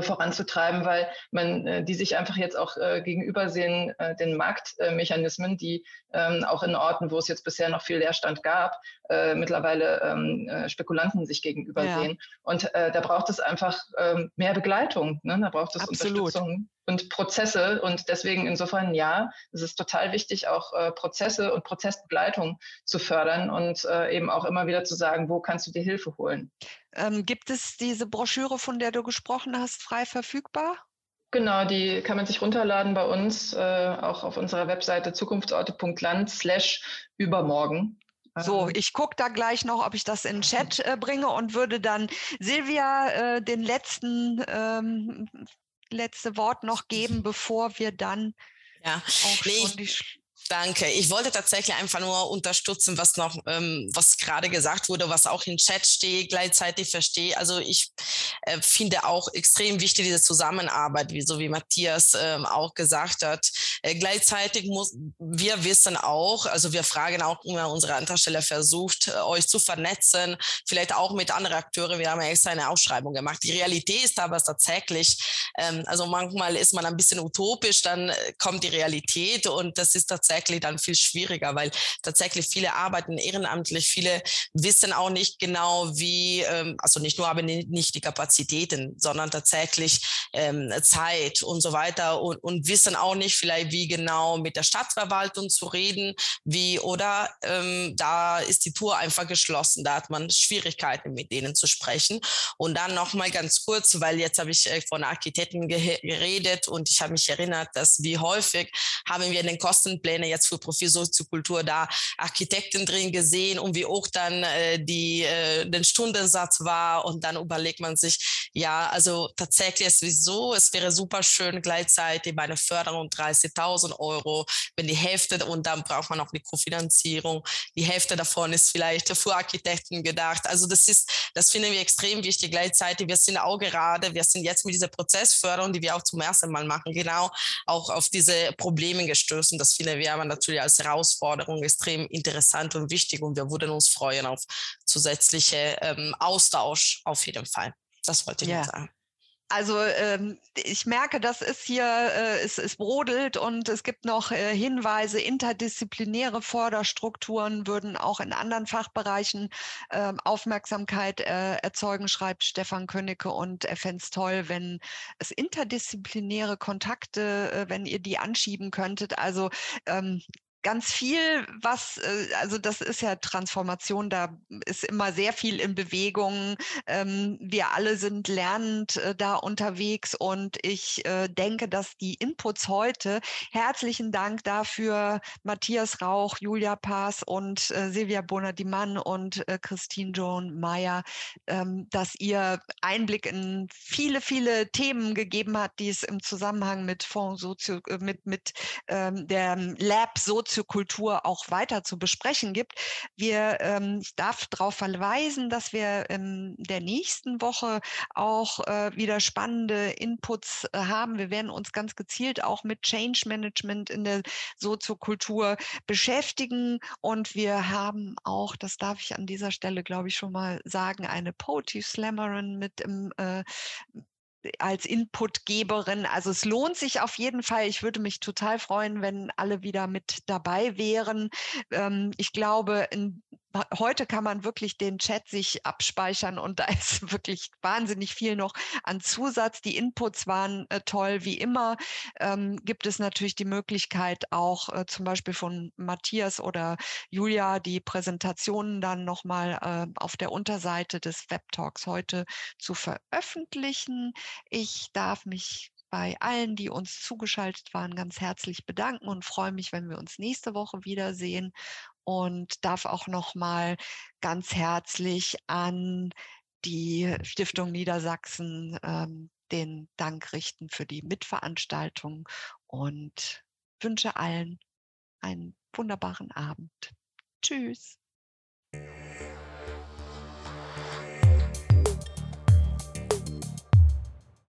voranzutreiben, weil man äh, die sich einfach jetzt auch äh, gegenübersehen äh, den Marktmechanismen, die ähm, auch in Orten, wo es jetzt bisher noch viel Leerstand gab, äh, mittlerweile ähm, äh, Spekulanten sich gegenübersehen. Ja. Und da braucht es einfach ähm, mehr Begleitung, ne? da braucht es Absolut. Unterstützung und Prozesse. Und deswegen insofern ja, es ist total wichtig, auch äh, Prozesse und Prozessbegleitung zu fördern und äh, eben auch immer wieder zu sagen, wo kannst du dir Hilfe holen. Ähm, gibt es diese Broschüre, von der du gesprochen hast, frei verfügbar? Genau, die kann man sich runterladen bei uns, äh, auch auf unserer Webseite zukunftsorte.land slash übermorgen. So, ähm. ich gucke da gleich noch, ob ich das in den Chat äh, bringe und würde dann Silvia äh, den letzten ähm, letzte Wort noch geben, bevor wir dann ja. auch nee, schon die Danke. Ich wollte tatsächlich einfach nur unterstützen, was noch, ähm, was gerade gesagt wurde, was auch im Chat steht, gleichzeitig verstehe. Also ich äh, finde auch extrem wichtig diese Zusammenarbeit, wie so wie Matthias ähm, auch gesagt hat. Äh, gleichzeitig muss, wir wissen auch, also wir fragen auch immer unsere Antragsteller versucht, äh, euch zu vernetzen, vielleicht auch mit anderen Akteuren. Wir haben ja extra eine Ausschreibung gemacht. Die Realität ist aber tatsächlich, ähm, also manchmal ist man ein bisschen utopisch, dann äh, kommt die Realität und das ist tatsächlich tatsächlich dann viel schwieriger, weil tatsächlich viele arbeiten ehrenamtlich, viele wissen auch nicht genau, wie, ähm, also nicht nur aber nicht die Kapazitäten, sondern tatsächlich ähm, Zeit und so weiter und, und wissen auch nicht vielleicht, wie genau mit der Stadtverwaltung zu reden, wie oder ähm, da ist die Tour einfach geschlossen, da hat man Schwierigkeiten mit denen zu sprechen. Und dann noch mal ganz kurz, weil jetzt habe ich äh, von Architekten geredet und ich habe mich erinnert, dass wie häufig haben wir in den Kostenplänen jetzt für Profil Soziokultur da Architekten drin gesehen und wie hoch dann äh, die, äh, den Stundensatz war. Und dann überlegt man sich, ja, also tatsächlich ist es so, es wäre super schön gleichzeitig bei einer Förderung 30.000 Euro, wenn die Hälfte und dann braucht man auch eine Kofinanzierung, die Hälfte davon ist vielleicht für Architekten gedacht. Also das ist, das finden wir extrem wichtig gleichzeitig. Wir sind auch gerade, wir sind jetzt mit dieser Prozessförderung, die wir auch zum ersten Mal machen, genau auch auf diese Probleme gestoßen. Das finden wir aber natürlich als Herausforderung extrem interessant und wichtig und wir würden uns freuen auf zusätzliche ähm, Austausch auf jeden Fall. Das wollte ich ja. sagen. Also ähm, ich merke, das ist hier, äh, es, es brodelt und es gibt noch äh, Hinweise, interdisziplinäre Förderstrukturen würden auch in anderen Fachbereichen äh, Aufmerksamkeit äh, erzeugen, schreibt Stefan Könnecke und er fände es toll, wenn es interdisziplinäre Kontakte, äh, wenn ihr die anschieben könntet. Also ähm, ganz viel, was, äh, also das ist ja Transformation, da ist immer sehr viel in Bewegung. Ähm, wir alle sind lernend äh, da unterwegs und ich äh, denke, dass die Inputs heute, herzlichen Dank dafür, Matthias Rauch, Julia Paas und Silvia Bonadiman und Christine Joan Meyer, ähm, dass ihr Einblick in viele, viele Themen gegeben habt, die es im Zusammenhang mit Fonds Sozio, mit, mit ähm, der Lab Sozio Soziokultur auch weiter zu besprechen gibt. Wir, ähm, ich darf darauf verweisen, dass wir in der nächsten Woche auch äh, wieder spannende Inputs äh, haben. Wir werden uns ganz gezielt auch mit Change Management in der Soziokultur beschäftigen und wir haben auch, das darf ich an dieser Stelle, glaube ich, schon mal sagen, eine Poetry Slammerin mit im äh, als Inputgeberin. Also es lohnt sich auf jeden Fall. Ich würde mich total freuen, wenn alle wieder mit dabei wären. Ähm, ich glaube, in heute kann man wirklich den Chat sich abspeichern und da ist wirklich wahnsinnig viel noch an Zusatz. Die Inputs waren äh, toll, wie immer. Ähm, gibt es natürlich die Möglichkeit auch äh, zum Beispiel von Matthias oder Julia die Präsentationen dann nochmal äh, auf der Unterseite des Webtalks heute zu veröffentlichen. Ich darf mich bei allen, die uns zugeschaltet waren, ganz herzlich bedanken und freue mich, wenn wir uns nächste Woche wiedersehen und darf auch noch mal ganz herzlich an die Stiftung Niedersachsen ähm, den Dank richten für die Mitveranstaltung und wünsche allen einen wunderbaren Abend. Tschüss.